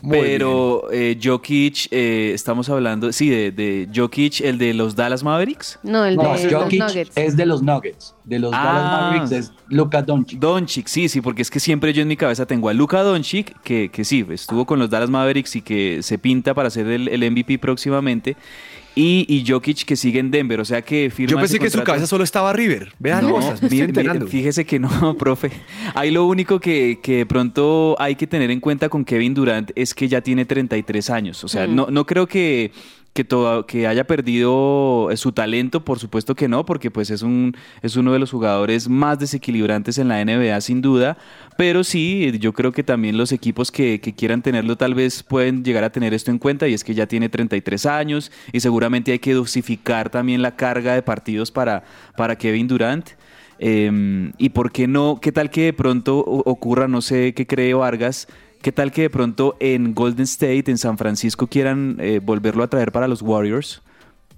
Pero eh, Jokic, eh, estamos hablando, sí, de, de Jokic, el de los Dallas Mavericks. No, el No, de los Jokic Nuggets. es de los Nuggets. De los Dallas Ah. Mavericks es Luka Doncic. Doncic, sí, sí, porque es que siempre yo en mi cabeza tengo a Luka Doncic, que, que sí, estuvo con los Dallas Mavericks y que se pinta para ser el, el MVP próximamente. Y, y Jokic que sigue en Denver, o sea que firma Yo pensé que en su cabeza solo estaba River. Vean No, cosas, me estoy fíjese que no, [LAUGHS] profe. Ahí lo único que, que de pronto hay que tener en cuenta con Kevin Durant es que ya tiene 33 años. O sea, Mm. no, no creo que, que, todo- que haya perdido su talento, por supuesto que no, porque pues es, un, es uno de los jugadores más desequilibrantes en la NBA, sin duda. Pero sí, yo creo que también los equipos que, quieran tenerlo tal vez pueden llegar a tener esto en cuenta y es que ya tiene 33 años y seguramente hay que dosificar también la carga de partidos para, para Kevin Durant. Eh, y por qué no, qué tal que de pronto ocurra, no sé qué cree Vargas, qué tal que de pronto en Golden State, en San Francisco, quieran eh, volverlo a traer para los Warriors.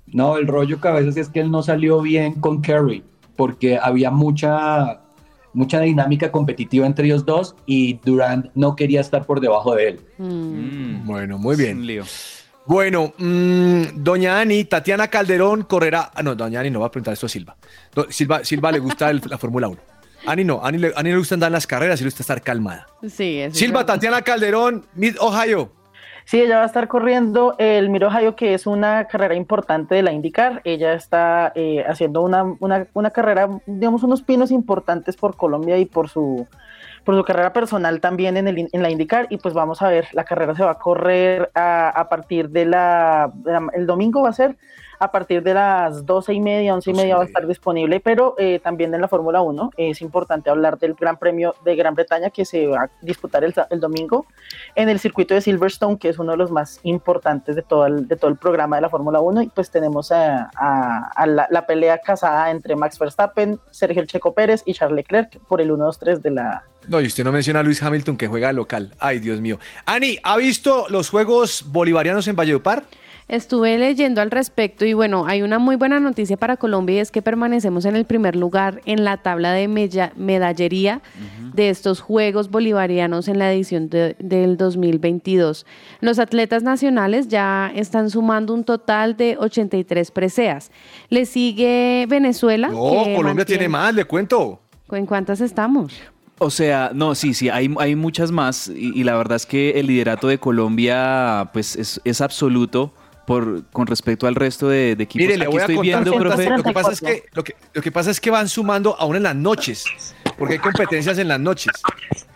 No, el rollo cabezas es que él no salió bien con Curry, porque había mucha, mucha dinámica competitiva entre ellos dos y Durant no quería estar por debajo de él. Mm. Bueno, muy bien. Un lío. Bueno, mm, doña Ani, Tatiana Calderón correrá. Ah, no, doña Ani no va a preguntar esto a Silva. Do- Silva, Silva le gusta el- la Fórmula 1. Ani no, Ani le, Ani le gusta andar en las carreras y le gusta estar calmada. Sí, es Silva, verdad. Tatiana Calderón, Mid Ohio. Sí, ella va a estar corriendo el Miro Ohio, que es una carrera importante de la IndyCar. Ella está eh, haciendo una, una, una carrera, digamos, unos pinos importantes por Colombia y por su, por su carrera personal también en, el, in- en la IndyCar. Y pues vamos a ver, la carrera se va a correr a, a partir de la, de la- El domingo va a ser a partir de las doce y media, once y media va a estar disponible, pero eh, también en la Fórmula 1 es importante hablar del Gran Premio de Gran Bretaña que se va a disputar el, domingo en el circuito de Silverstone, que es uno de los más importantes de todo el, de todo el programa de la Fórmula 1, y pues tenemos a, a- a la, la pelea casada entre Max Verstappen, Sergio Checo Pérez y Charles Leclerc por el 1-2-3 de la... No, y usted no menciona a Luis Hamilton que juega local. Ay, Dios mío. Ani, ¿ha visto los Juegos Bolivarianos en Valledupar? Estuve leyendo al respecto y bueno, hay una muy buena noticia para Colombia y es que permanecemos en el primer lugar en la tabla de medallería de estos Juegos Bolivarianos en la edición de- del 2022. Los atletas nacionales ya están sumando un total de 83 preseas. Le sigue Venezuela. No, Colombia mantiene- tiene más, le cuento. ¿En cuántas estamos? O sea, no, sí, sí, hay, hay muchas más y, y la verdad es que el liderato de Colombia pues es, es absoluto por, con respecto al resto de, de equipos. Mire, le voy estoy viendo, profe. lo que pasa es que lo que, lo que pasa es que van sumando aún en las noches, porque hay competencias en las noches.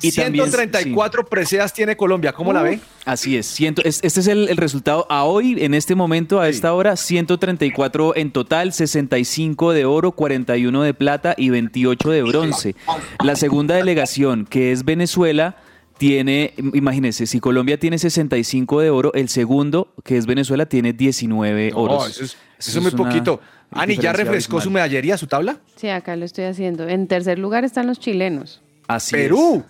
Y también- 134 preseas tiene Colombia, ¿cómo la ve? Así es, ciento, es- este es el, el resultado a hoy, en este momento, a esta hora, 134 en total, 65 de oro, 41 de plata y 28 de bronce. La segunda delegación, que es Venezuela, tiene, imagínense, si Colombia tiene 65 de oro, el segundo, que es Venezuela, tiene 19 No, oros. eso es, eso es muy poquito. Ani, ¿ya refrescó su medallería, su tabla? Sí, acá lo estoy haciendo. En tercer lugar están los chilenos. Así Perú.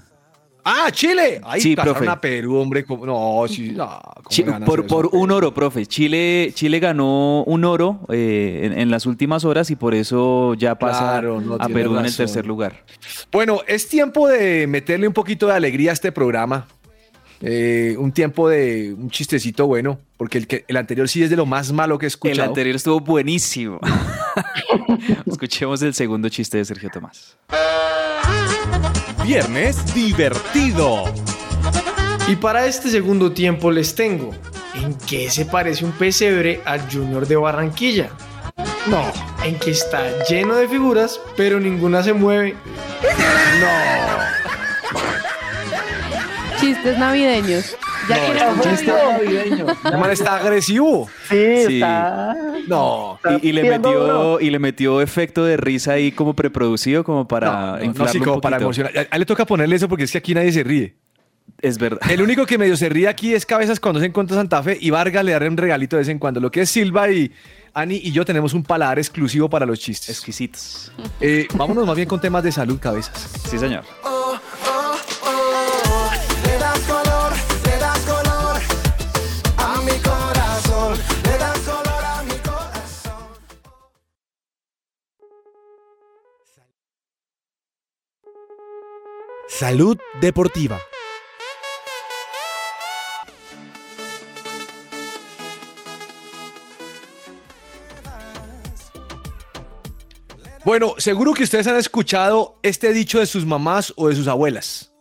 Ah, Chile. Ahí Sí, pasaron profe. a Perú, hombre. ¿cómo? No, sí, no, ¿cómo Chi- le van a por un oro, profe. Chile, Chile ganó un oro eh, en, en las últimas horas y por eso ya pasa Claro, no, a Perú en el tercer lugar. Bueno, es tiempo de meterle un poquito de alegría a este programa. Eh, un tiempo de un chistecito bueno, porque el, que, el anterior sí es de lo más malo que he El escuchado. anterior estuvo buenísimo. [LAUGHS] Escuchemos el segundo chiste de Sergio Tomás. Viernes divertido. Y para este segundo tiempo les tengo, ¿en qué se parece un pesebre al Junior de Barranquilla? No, en que está lleno de figuras, pero ninguna se mueve. Chistes navideños. Ya No, es un chiste navideño. [LAUGHS] El man está agresivo. Sí, Sí. está... No. Y, y le metió, y le metió efecto de risa ahí como preproducido, como para No, no, inflarlo sí, un como para emocionar. A le toca ponerle eso porque es que aquí nadie se ríe. Es verdad. El único que medio se ríe aquí es Cabezas cuando se encuentra Santa Fe y Vargas le daré un regalito de vez en cuando. Lo que es Silva y Ani y yo tenemos un paladar exclusivo para los chistes. Exquisitos. Eh, vámonos más bien con temas de salud, Cabezas. Sí, señor. Salud deportiva. Bueno, seguro que ustedes han escuchado este dicho de sus mamás o de sus abuelas.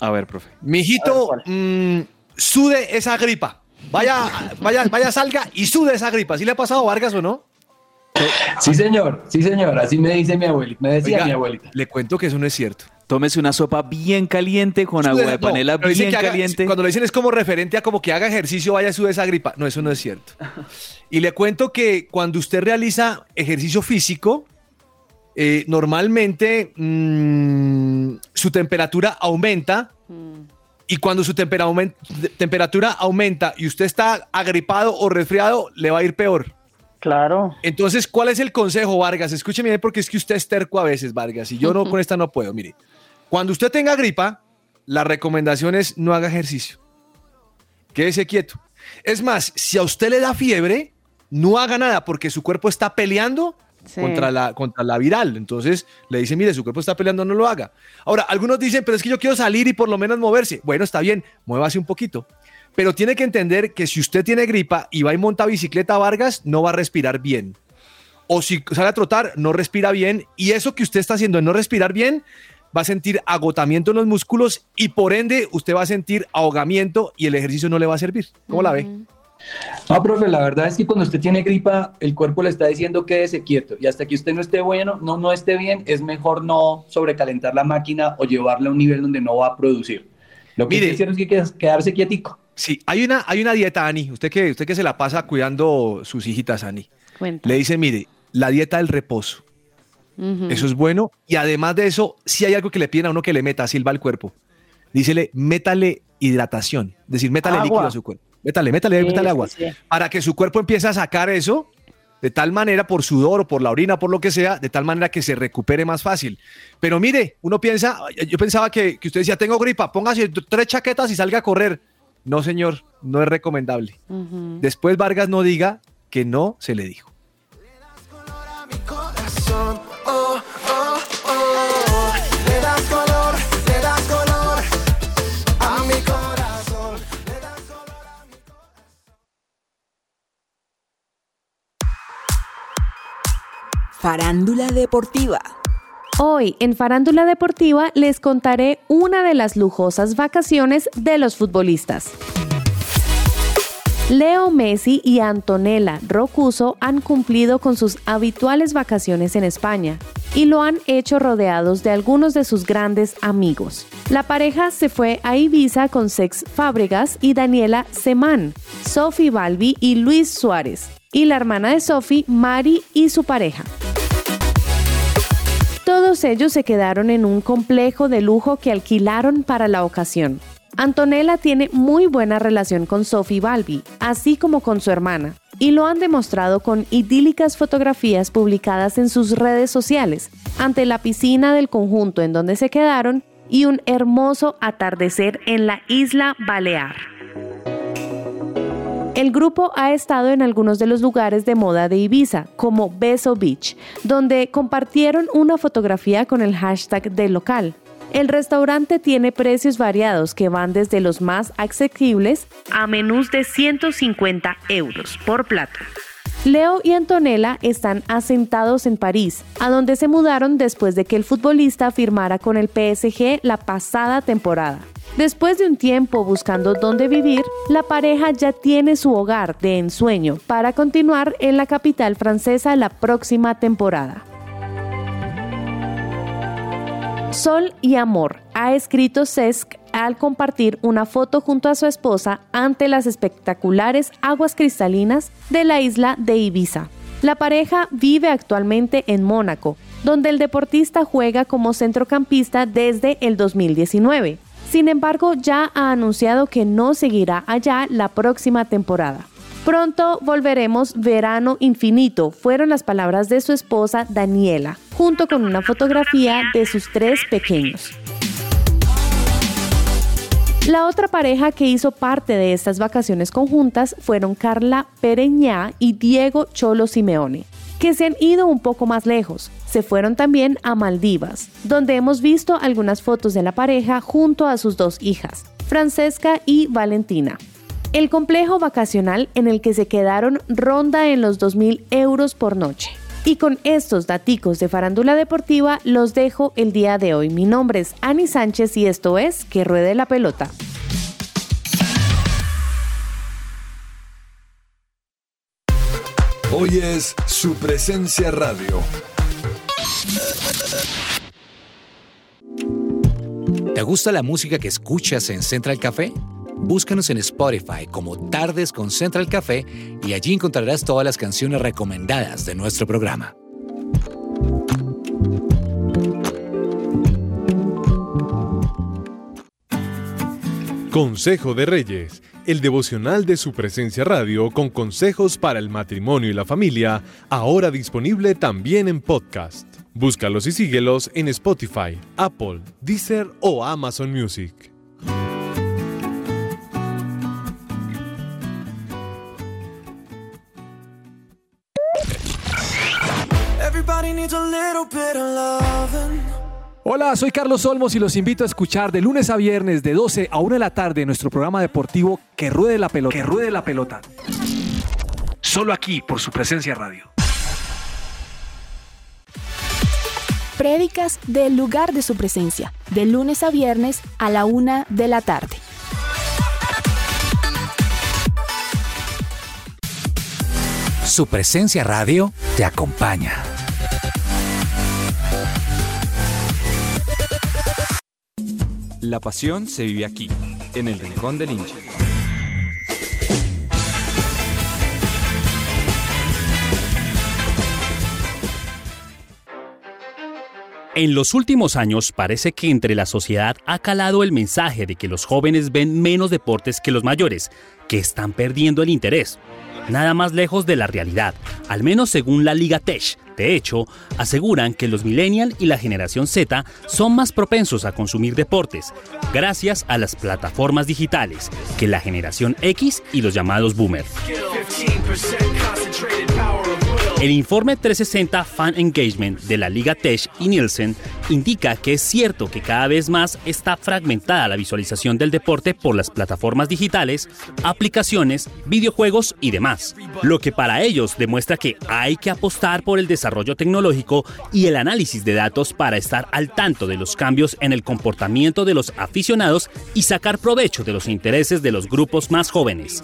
A ver, profe. Mijito, mm, sude esa gripa. Vaya, vaya, vaya, salga y sude esa gripa. ¿Sí le ha pasado a Vargas o no? Sí, señor, sí, señor, así me dice mi abuelita, me decía Oiga, mi abuelita. Le cuento que eso no es cierto. Tómese una sopa bien caliente con agua de panela bien haga- caliente. cuando lo dicen es como referente a como que haga ejercicio, vaya, sude esa gripa. No, eso no es cierto. [LAUGHS] Y le cuento que cuando usted realiza ejercicio físico, eh, normalmente mm, su temperatura aumenta. Y cuando su tempera- temperatura aumenta y usted está agripado o resfriado, le va a ir peor. Claro. Entonces, ¿cuál es el consejo, Vargas? Escúcheme bien porque es que usted es terco a veces, Vargas, y yo no [LAUGHS] con esta no puedo. Mire, cuando usted tenga gripa, la recomendación es no haga ejercicio. Quédese quieto. Es más, si a usted le da fiebre, no haga nada porque su cuerpo está peleando Sí. contra, la, contra la viral. Entonces le dice, mire, su cuerpo está peleando, no lo haga. Ahora, algunos dicen, pero es que yo quiero salir y por lo menos moverse. Bueno, está bien, muévase un poquito. Pero tiene que entender que si usted tiene gripa y va y monta bicicleta a Vargas, no va a respirar bien. O si sale a trotar, no respira bien. Y eso que usted está haciendo de no respirar bien, va a sentir agotamiento en los músculos y por ende usted va a sentir ahogamiento y el ejercicio no le va a servir. ¿Cómo la ve? No, profe, la verdad es que cuando usted tiene gripa, el cuerpo le está diciendo quédese quieto y hasta que usted no esté bueno, no, no esté bien, es mejor no sobrecalentar la máquina o llevarla a un nivel donde no va a producir. Lo que Mire. es que hay que quedarse quietico. Sí, hay una, hay una dieta, Ani. Usted que, usted que se la pasa cuidando sus hijitas, Ani. Cuenta. Le dice, mire, la dieta del reposo. Eso es bueno. Y además de eso, si hay algo que le piden a uno que le meta, silba al cuerpo. Dícele, métale hidratación. Es decir, métale Agua. líquido a su cuerpo. Métale, métale, Sí, métale sí, agua. sí. Para que su cuerpo empiece a sacar eso de tal manera, por sudor o por la orina, por lo que sea, de tal manera que se recupere más fácil. Pero mire, uno piensa, yo pensaba que, que usted decía, tengo gripa, póngase tres chaquetas y salga a correr. No, señor, no es recomendable. Después Vargas no diga que no se le dijo. Farándula deportiva. Hoy en Farándula Deportiva les contaré una de las lujosas vacaciones de los futbolistas. Leo Messi y Antonella Rocuso han cumplido con sus habituales vacaciones en España y lo han hecho rodeados de algunos de sus grandes amigos. La pareja se fue a Ibiza con Sex Fábregas y Daniela Semán, Sophie Balbi y Luis Suárez, y la hermana de Sophie, Mari y su pareja. Todos ellos se quedaron en un complejo de lujo que alquilaron para la ocasión. Antonella tiene muy buena relación con Sophie Balbi, así como con su hermana, y lo han demostrado con idílicas fotografías publicadas en sus redes sociales, ante la piscina del conjunto en donde se quedaron y un hermoso atardecer en la isla Balear. El grupo ha estado en algunos de los lugares de moda de Ibiza, como Beso Beach, donde compartieron una fotografía con el hashtag del local. El restaurante tiene precios variados que van desde los más asequibles a menús de 150 euros por plato. Leo y Antonella están asentados en París, a donde se mudaron después de que el futbolista firmara con el PSG la pasada temporada. Después de un tiempo buscando dónde vivir, la pareja ya tiene su hogar de ensueño para continuar en la capital francesa la próxima temporada. Sol y Amor ha escrito Cesc al compartir una foto junto a su esposa ante las espectaculares aguas cristalinas de la isla de Ibiza. La pareja vive actualmente en Mónaco, donde el deportista juega como centrocampista desde el 2019. Sin embargo, ya ha anunciado que no seguirá allá la próxima temporada. Pronto volveremos verano infinito, fueron las palabras de su esposa Daniela, junto con una fotografía de sus tres pequeños. La otra pareja que hizo parte de estas vacaciones conjuntas fueron Carla Pereñá y Diego Cholo Simeone, que se han ido un poco más lejos. Se fueron también a Maldivas, donde hemos visto algunas fotos de la pareja junto a sus dos hijas, Francesca y Valentina. El complejo vacacional en el que se quedaron ronda en los 2.000 euros por noche. Y con estos daticos de farándula deportiva los dejo el día de hoy. Mi nombre es Ani Sánchez y esto es Que Ruede la Pelota. Hoy es su presencia radio. ¿Te gusta la música que escuchas en Central Café? Búscanos en Spotify como Tardes con Central Café y allí encontrarás todas las canciones recomendadas de nuestro programa. Consejo de Reyes, el devocional de su presencia radio con consejos para el matrimonio y la familia, ahora disponible también en podcast. Búscalos y síguelos en Spotify, Apple, Deezer o Amazon Music. Hola, soy Carlos Olmos y los invito a escuchar de lunes a viernes de 12 a 1 de la tarde nuestro programa deportivo Que Ruede la Pelota. Que Ruede la Pelota. Solo aquí por su presencia radio. Prédicas del lugar de su presencia, de lunes a viernes a la una de la tarde. Su presencia radio te acompaña. La pasión se vive aquí, en el Rincón del Hincha. En los últimos años parece que entre la sociedad ha calado el mensaje de que los jóvenes ven menos deportes que los mayores, que están perdiendo el interés. Nada más lejos de la realidad, al menos según la Liga Tech. De hecho, aseguran que los millennial y la generación Z son más propensos a consumir deportes, gracias a las plataformas digitales, que la generación X y los llamados boomers. El informe 360 Fan Engagement de la Liga Tech y Nielsen indica que es cierto que cada vez más está fragmentada la visualización del deporte por las plataformas digitales, aplicaciones, videojuegos y demás, lo que para ellos demuestra que hay que apostar por el desarrollo tecnológico y el análisis de datos para estar al tanto de los cambios en el comportamiento de los aficionados y sacar provecho de los intereses de los grupos más jóvenes.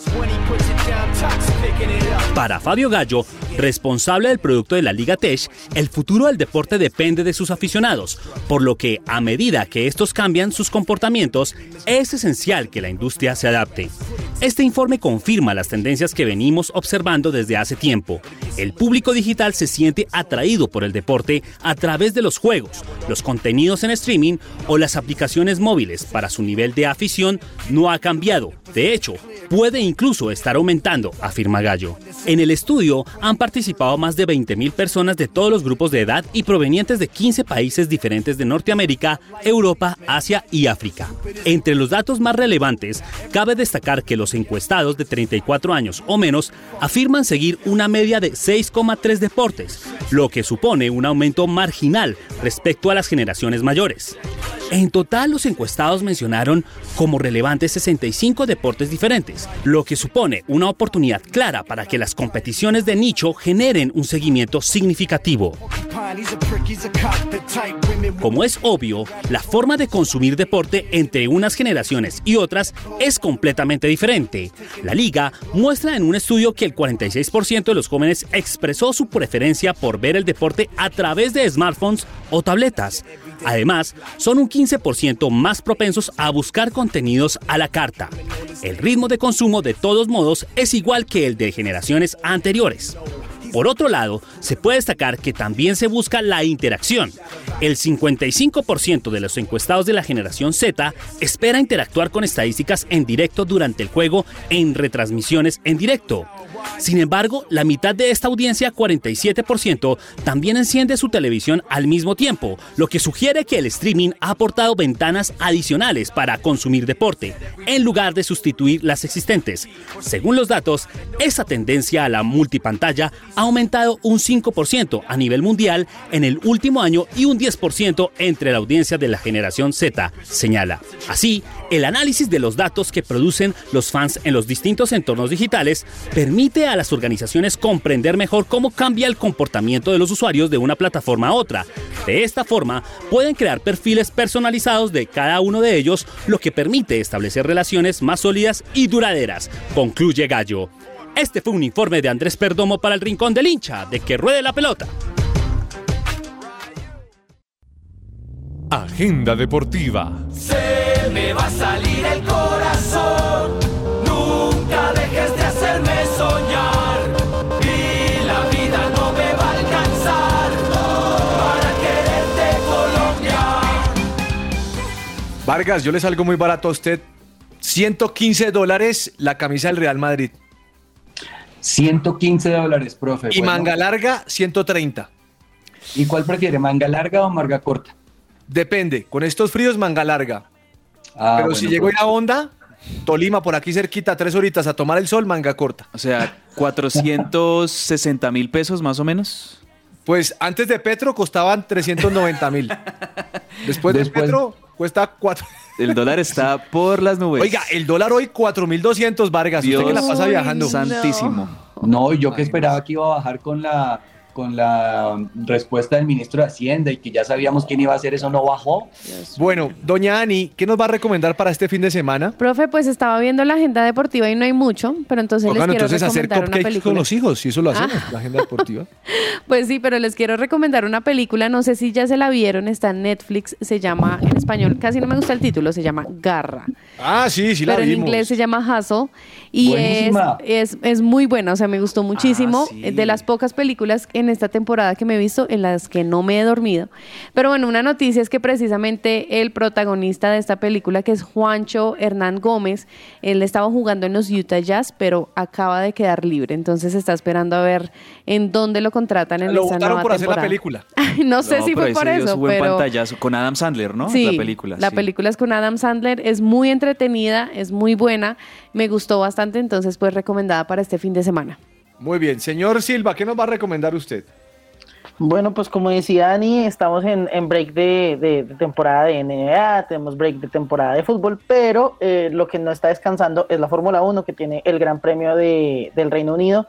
Para Fabio Gallo, responsable del producto de la Liga Tech, el futuro del deporte depende de sus aficionados, por lo que a medida que estos cambian sus comportamientos, es esencial que la industria se adapte. Este informe confirma las tendencias que venimos observando desde hace tiempo. El público digital se siente atraído por el deporte a través de los juegos, los contenidos en streaming o las aplicaciones móviles para su nivel de afición no ha cambiado. De hecho, puede incluso estar aumentando, afirma Gallo. En el estudio han participado más de 20.000 personas de todos los grupos de edad y provenientes de 15 países diferentes de Norteamérica, Europa, Asia y África. Entre los datos más relevantes, cabe destacar que los encuestados de 34 años o menos afirman seguir una media de 6,3 deportes, lo que supone un aumento marginal respecto a las generaciones mayores. En total, los encuestados mencionaron como relevantes 65 deportes diferentes, lo que supone una oportunidad clara para que las competiciones de nicho generen un seguimiento significativo. Como es obvio, la forma de consumir deporte entre unas generaciones y otras es completamente diferente. La liga muestra en un estudio que el 46% de los jóvenes expresó su preferencia por ver el deporte a través de smartphones o tabletas. Además, son un 15% más propensos a buscar contenidos a la carta. El ritmo de consumo de todos modos es igual que el de generaciones anteriores. Por otro lado, se puede destacar que también se busca la interacción. El 55% de los encuestados de la generación Z espera interactuar con estadísticas en directo durante el juego en retransmisiones en directo. Sin embargo, la mitad de esta audiencia, 47%, también enciende su televisión al mismo tiempo, lo que sugiere que el streaming ha aportado ventanas adicionales para consumir deporte, en lugar de sustituir las existentes. Según los datos, esa tendencia a la multipantalla ha aumentado un 5% a nivel mundial en el último año y un 10% entre la audiencia de la generación Z, señala. Así, el análisis de los datos que producen los fans en los distintos entornos digitales permite a las organizaciones comprender mejor cómo cambia el comportamiento de los usuarios de una plataforma a otra. De esta forma, pueden crear perfiles personalizados de cada uno de ellos, lo que permite establecer relaciones más sólidas y duraderas, concluye Gallo. Este fue un informe de Andrés Perdomo para el Rincón del Hincha, de que ruede la pelota. Agenda deportiva. Se me va a salir el corazón. Nunca dejes de Vargas, yo le salgo muy barato a usted 115 dólares la camisa del Real Madrid. 115 dólares, profe. Y Bueno, manga larga, 130. ¿Y cuál prefiere, manga larga o manga corta? Depende. Con estos fríos, manga larga. Ah, Pero bueno, si llegó pues. a la onda, Tolima por aquí cerquita, tres horitas a tomar el sol, manga corta. O sea, 460 mil pesos más o menos. Pues antes de Petro costaban 390 mil. Después, de Petro cuesta 4. [LAUGHS] El dólar está por las nubes. Oiga, el dólar hoy 4.200, Vargas. Usted que la pasa Dios viajando. santísimo. No, yo que esperaba que iba a bajar con la con la respuesta del ministro de Hacienda y que ya sabíamos quién iba a hacer eso, no bajó. Bueno, doña Ani, ¿qué nos va a recomendar para este fin de semana? Profe, pues estaba viendo la agenda deportiva y no hay mucho, pero entonces Oigan, les quiero entonces hacer recomendar una cupcakes con película. los hijos, si eso lo hacemos, Ah. la agenda deportiva. [LAUGHS] Pues sí, pero les quiero recomendar una película, no sé si ya se la vieron, está en Netflix, se llama en español, casi no me gusta el título, se llama Garra. Ah, sí, sí la pero en vimos. inglés se llama Hustle y es, es, es muy buena, o sea, me gustó muchísimo. sí. De las pocas películas en esta temporada que me he visto en las que no me he dormido. Pero bueno, una noticia es que precisamente el protagonista de esta película, que es Juancho Hernán Gómez, él estaba jugando en los Utah Jazz, pero acaba de quedar libre. Entonces está esperando a ver en dónde lo contratan en Lo esa votaron nueva por hacer la temporada. película. [LAUGHS] no sé si pero fue por eso, su buen pero... pantallazo con Adam Sandler, ¿no? Sí, la película. La sí. película es con Adam Sandler, es muy entretenida, es muy buena, me gustó bastante, entonces pues recomendada para este fin de semana. Muy bien, señor Silva, ¿qué nos va a recomendar usted? Bueno, pues como decía Dani, estamos en, break de, temporada de NBA, tenemos break de temporada de fútbol, pero eh, lo que no está descansando es la Fórmula 1 que tiene el Gran Premio de- del Reino Unido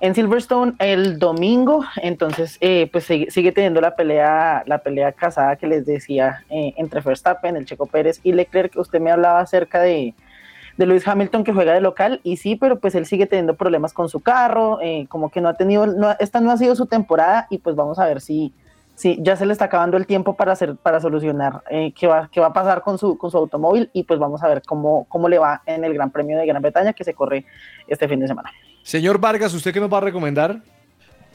en Silverstone el domingo, entonces eh, pues sigue, sigue teniendo la pelea, la pelea casada que les decía eh, entre Verstappen, el Checo Pérez y Leclerc, usted me hablaba acerca de, de Lewis Hamilton que juega de local y sí, pero pues él sigue teniendo problemas con su carro, eh, como que no ha tenido, no- esta no ha sido su temporada y pues vamos a ver si, si ya se le está acabando el tiempo para hacer, para solucionar eh, qué, va, qué va a pasar con su, con su automóvil y pues vamos a ver cómo, cómo le va en el Gran Premio de Gran Bretaña que se corre este fin de semana. Señor Vargas, ¿usted qué nos va a recomendar?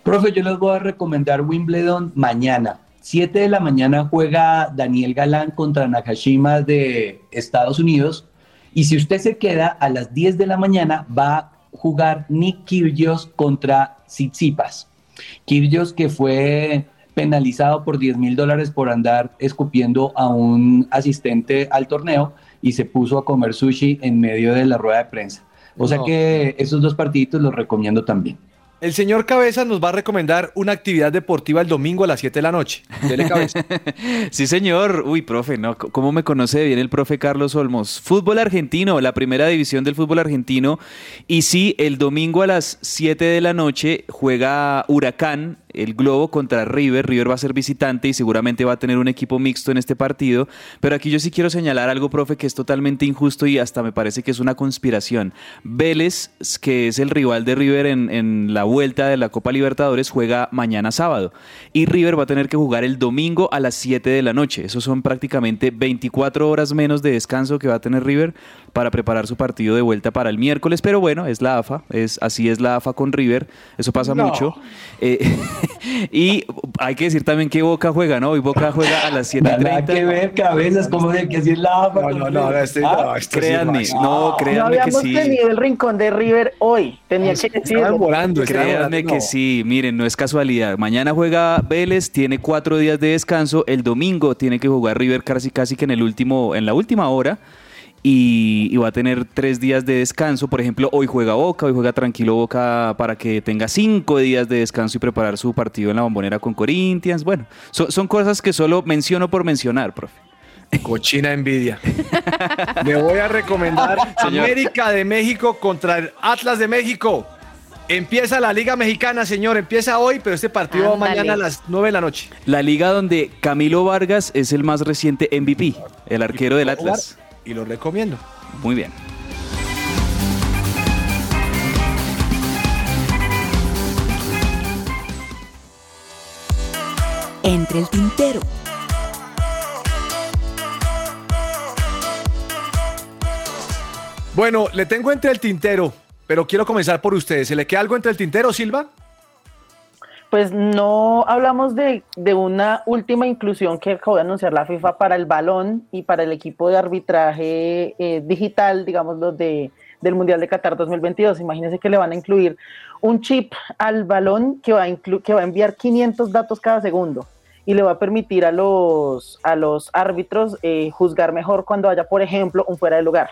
Profe, yo les voy a recomendar Wimbledon mañana. 7 de la mañana juega Daniel Galán contra Nakashima de Estados Unidos. Y si usted se queda a las 10 de la mañana, va a jugar Nick Kyrgios contra Tsitsipas. Kyrgios que fue penalizado por 10 mil dólares por andar escupiendo a un asistente al torneo y se puso a comer sushi en medio de la rueda de prensa. O sea No. que esos dos partiditos los recomiendo también. El señor Cabeza nos va a recomendar una actividad deportiva el domingo a las 7 de la noche. Dele cabeza. [LAUGHS] Sí, señor. Uy, profe, ¿no? ¿Cómo me conoce bien el profe Carlos Olmos? Fútbol argentino, la primera división del fútbol argentino. Y sí, el domingo a las 7 de la noche juega Huracán, el Globo contra River. River va a ser visitante y seguramente va a tener un equipo mixto en este partido. Pero aquí yo sí quiero señalar algo, profe, que es totalmente injusto y hasta me parece que es una conspiración. Vélez, que es el rival de River en, la vuelta de la Copa Libertadores, juega mañana sábado. Y River va a tener que jugar el domingo a las 7 de la noche. Esos son prácticamente 24 horas menos de descanso que va a tener River para preparar su partido de vuelta para el miércoles. Pero bueno, es la AFA, es, así es la AFA con River. Eso pasa No. mucho. Eh, [LAUGHS] y hay que decir también que Boca juega, ¿no? Hoy Boca juega a las 7 y Nada 30. que ver, cabezas, como de que así es la AFA. No, no, no, este- no, esto sí créanme, es no, créanme no que habíamos sí. tenido el rincón de River hoy, tenía que decirlo. Créanme que sí, miren, no es casualidad. Mañana juega Vélez, tiene cuatro días de descanso. El domingo tiene que jugar River casi casi que en el último, en la última hora. Y, y va a tener tres días de descanso. Por ejemplo, hoy juega Boca, hoy juega tranquilo Boca para que tenga cinco días de descanso y preparar su partido en la bombonera con Corinthians. Bueno, son, son cosas que solo menciono por mencionar, profe. Cochina envidia. Le voy a recomendar [LAUGHS] Señor. América de México contra el Atlas de México. Empieza la Liga Mexicana, señor. Empieza hoy, pero este partido va Ándale. mañana a las 9 de la noche. La liga donde Camilo Vargas es el más reciente MVP, el arquero del Atlas. Y lo recomiendo. Muy bien. Entre el tintero. Bueno, le tengo entre el tintero, pero quiero comenzar por ustedes. ¿Se le queda algo entre el tintero, Silva? Pues no hablamos de, de, una última inclusión que acabó de anunciar la FIFA para el balón y para el equipo de arbitraje eh, digital, digamos, los de, del Mundial de Qatar 2022. Imagínense que le van a incluir un chip al balón que va a, que va a enviar 500 datos cada segundo y le va a permitir a los, a los árbitros eh, juzgar mejor cuando haya, por ejemplo, un fuera de lugar.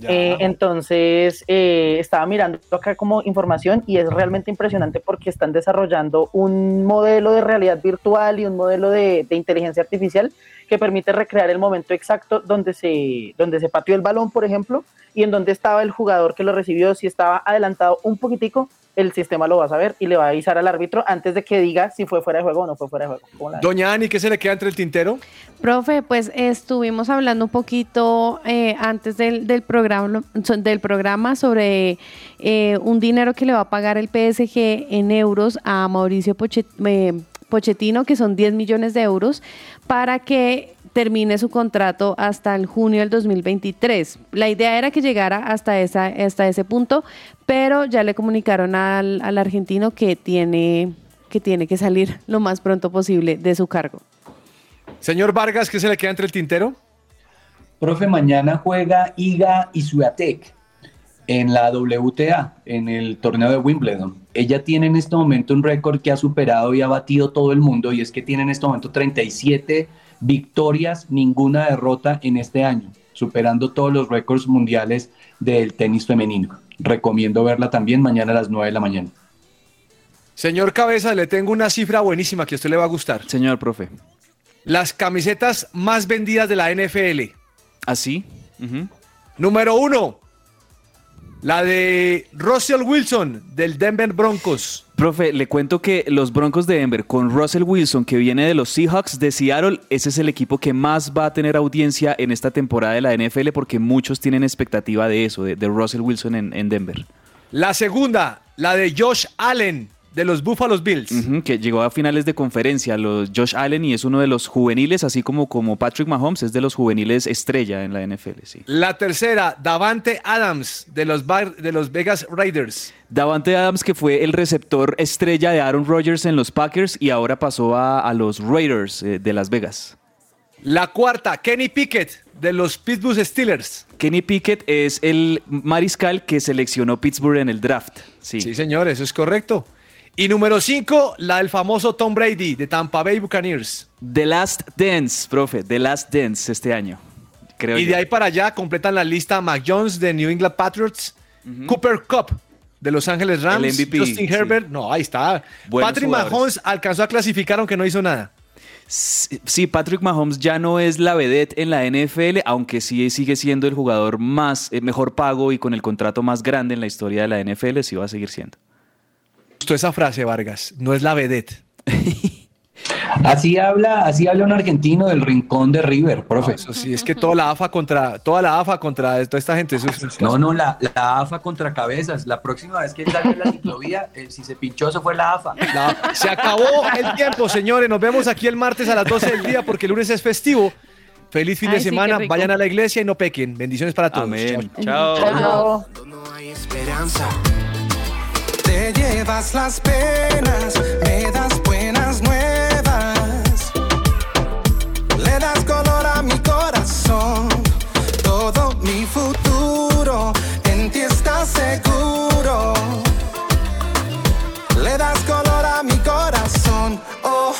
Eh, entonces, eh, estaba mirando acá como información y es realmente impresionante porque están desarrollando un modelo de realidad virtual y un modelo de, inteligencia artificial que permite recrear el momento exacto donde se, donde se pateó el balón, por ejemplo, y en donde estaba el jugador que lo recibió, si estaba adelantado un poquitico el sistema lo va a saber y le va a avisar al árbitro antes de que diga si fue fuera de juego o no fue fuera de juego. Doña Ani, ¿qué se le queda entre el tintero? Profe, pues estuvimos hablando un poquito eh, antes del, del, programa, del programa sobre eh, un dinero que le va a pagar el PSG en euros a Mauricio eh, Pochettino, que son 10 millones de euros, para que termine su contrato hasta el junio del 2023. La idea era que llegara hasta, esa, hasta ese punto, pero ya le comunicaron al, al argentino que tiene, que tiene que salir lo más pronto posible de su cargo. Señor Vargas, ¿qué se le queda entre el tintero? Profe, mañana juega Iga y Suatec en la WTA, en el torneo de Wimbledon. Ella tiene en este momento un récord que ha superado y ha batido todo el mundo y es que tiene en este momento 37 victorias, ninguna derrota en este año, superando todos los récords mundiales del tenis femenino. Recomiendo verla también mañana a las 9 de la mañana. Señor Cabeza, le tengo una cifra buenísima que a usted le va a gustar. Señor profe. Las camisetas más vendidas de la NFL. ¿Así? Número uno, la de Russell Wilson del Denver Broncos. Profe, le cuento que los Broncos de Denver con Russell Wilson, que viene de los Seahawks de Seattle, ese es el equipo que más va a tener audiencia en esta temporada de la NFL porque muchos tienen expectativa de eso, de, Russell Wilson en Denver. La segunda, la de Josh Allen de los Buffalo Bills. Uh -huh, que llegó a finales de conferencia, los Josh Allen, y es uno de los juveniles, así como, como Patrick Mahomes, es de los juveniles estrella en la NFL. Sí. La tercera, Davante Adams, de los, de los Vegas Raiders. Davante Adams, que fue el receptor estrella de Aaron Rodgers en los Packers y ahora pasó a, a los Raiders eh, de Las Vegas. La cuarta, Kenny Pickett, de los Pittsburgh Steelers. Kenny Pickett es el mariscal que seleccionó Pittsburgh en el draft. Sí, sí señor, eso es correcto. Y número 5, la del famoso Tom Brady de Tampa Bay Buccaneers. The Last Dance, profe, The Last Dance este año. Creo y yo. de ahí para allá completan la lista Mac Jones de New England Patriots, uh -huh. Cooper Cup de Los Ángeles Rams, MVP, Justin sí. Herbert, no, ahí está. Buenos Patrick jugadores. Mahomes alcanzó a clasificar aunque no hizo nada. Sí, Patrick Mahomes ya no es la vedette en la NFL, aunque sí sigue siendo el jugador más eh, mejor pago y con el contrato más grande en la historia de la NFL, sí va a seguir siendo. Justo esa frase, Vargas, no es la vedette. [LAUGHS] Así habla, así habla un argentino del rincón de River, profe. No, eso sí, es que toda la AFA contra, toda la AFA contra toda esta gente. Eso es, no, no, la, la, AFA contra cabezas. La próxima vez que salga la ciclovía, [LAUGHS] eh, si se pinchó, eso fue la AFA. La, se acabó el tiempo, señores. Nos vemos aquí el martes a las 12 del día porque el lunes es festivo. Feliz fin Ay, de sí, semana. Vayan a la iglesia y no pequen. Bendiciones para todos. Amén. Chao. Chao. No hay esperanza. Te llevas las penas, me das buenas nuevas. Le das color a mi corazón, todo mi futuro en ti está seguro. Le das color a mi corazón, oh.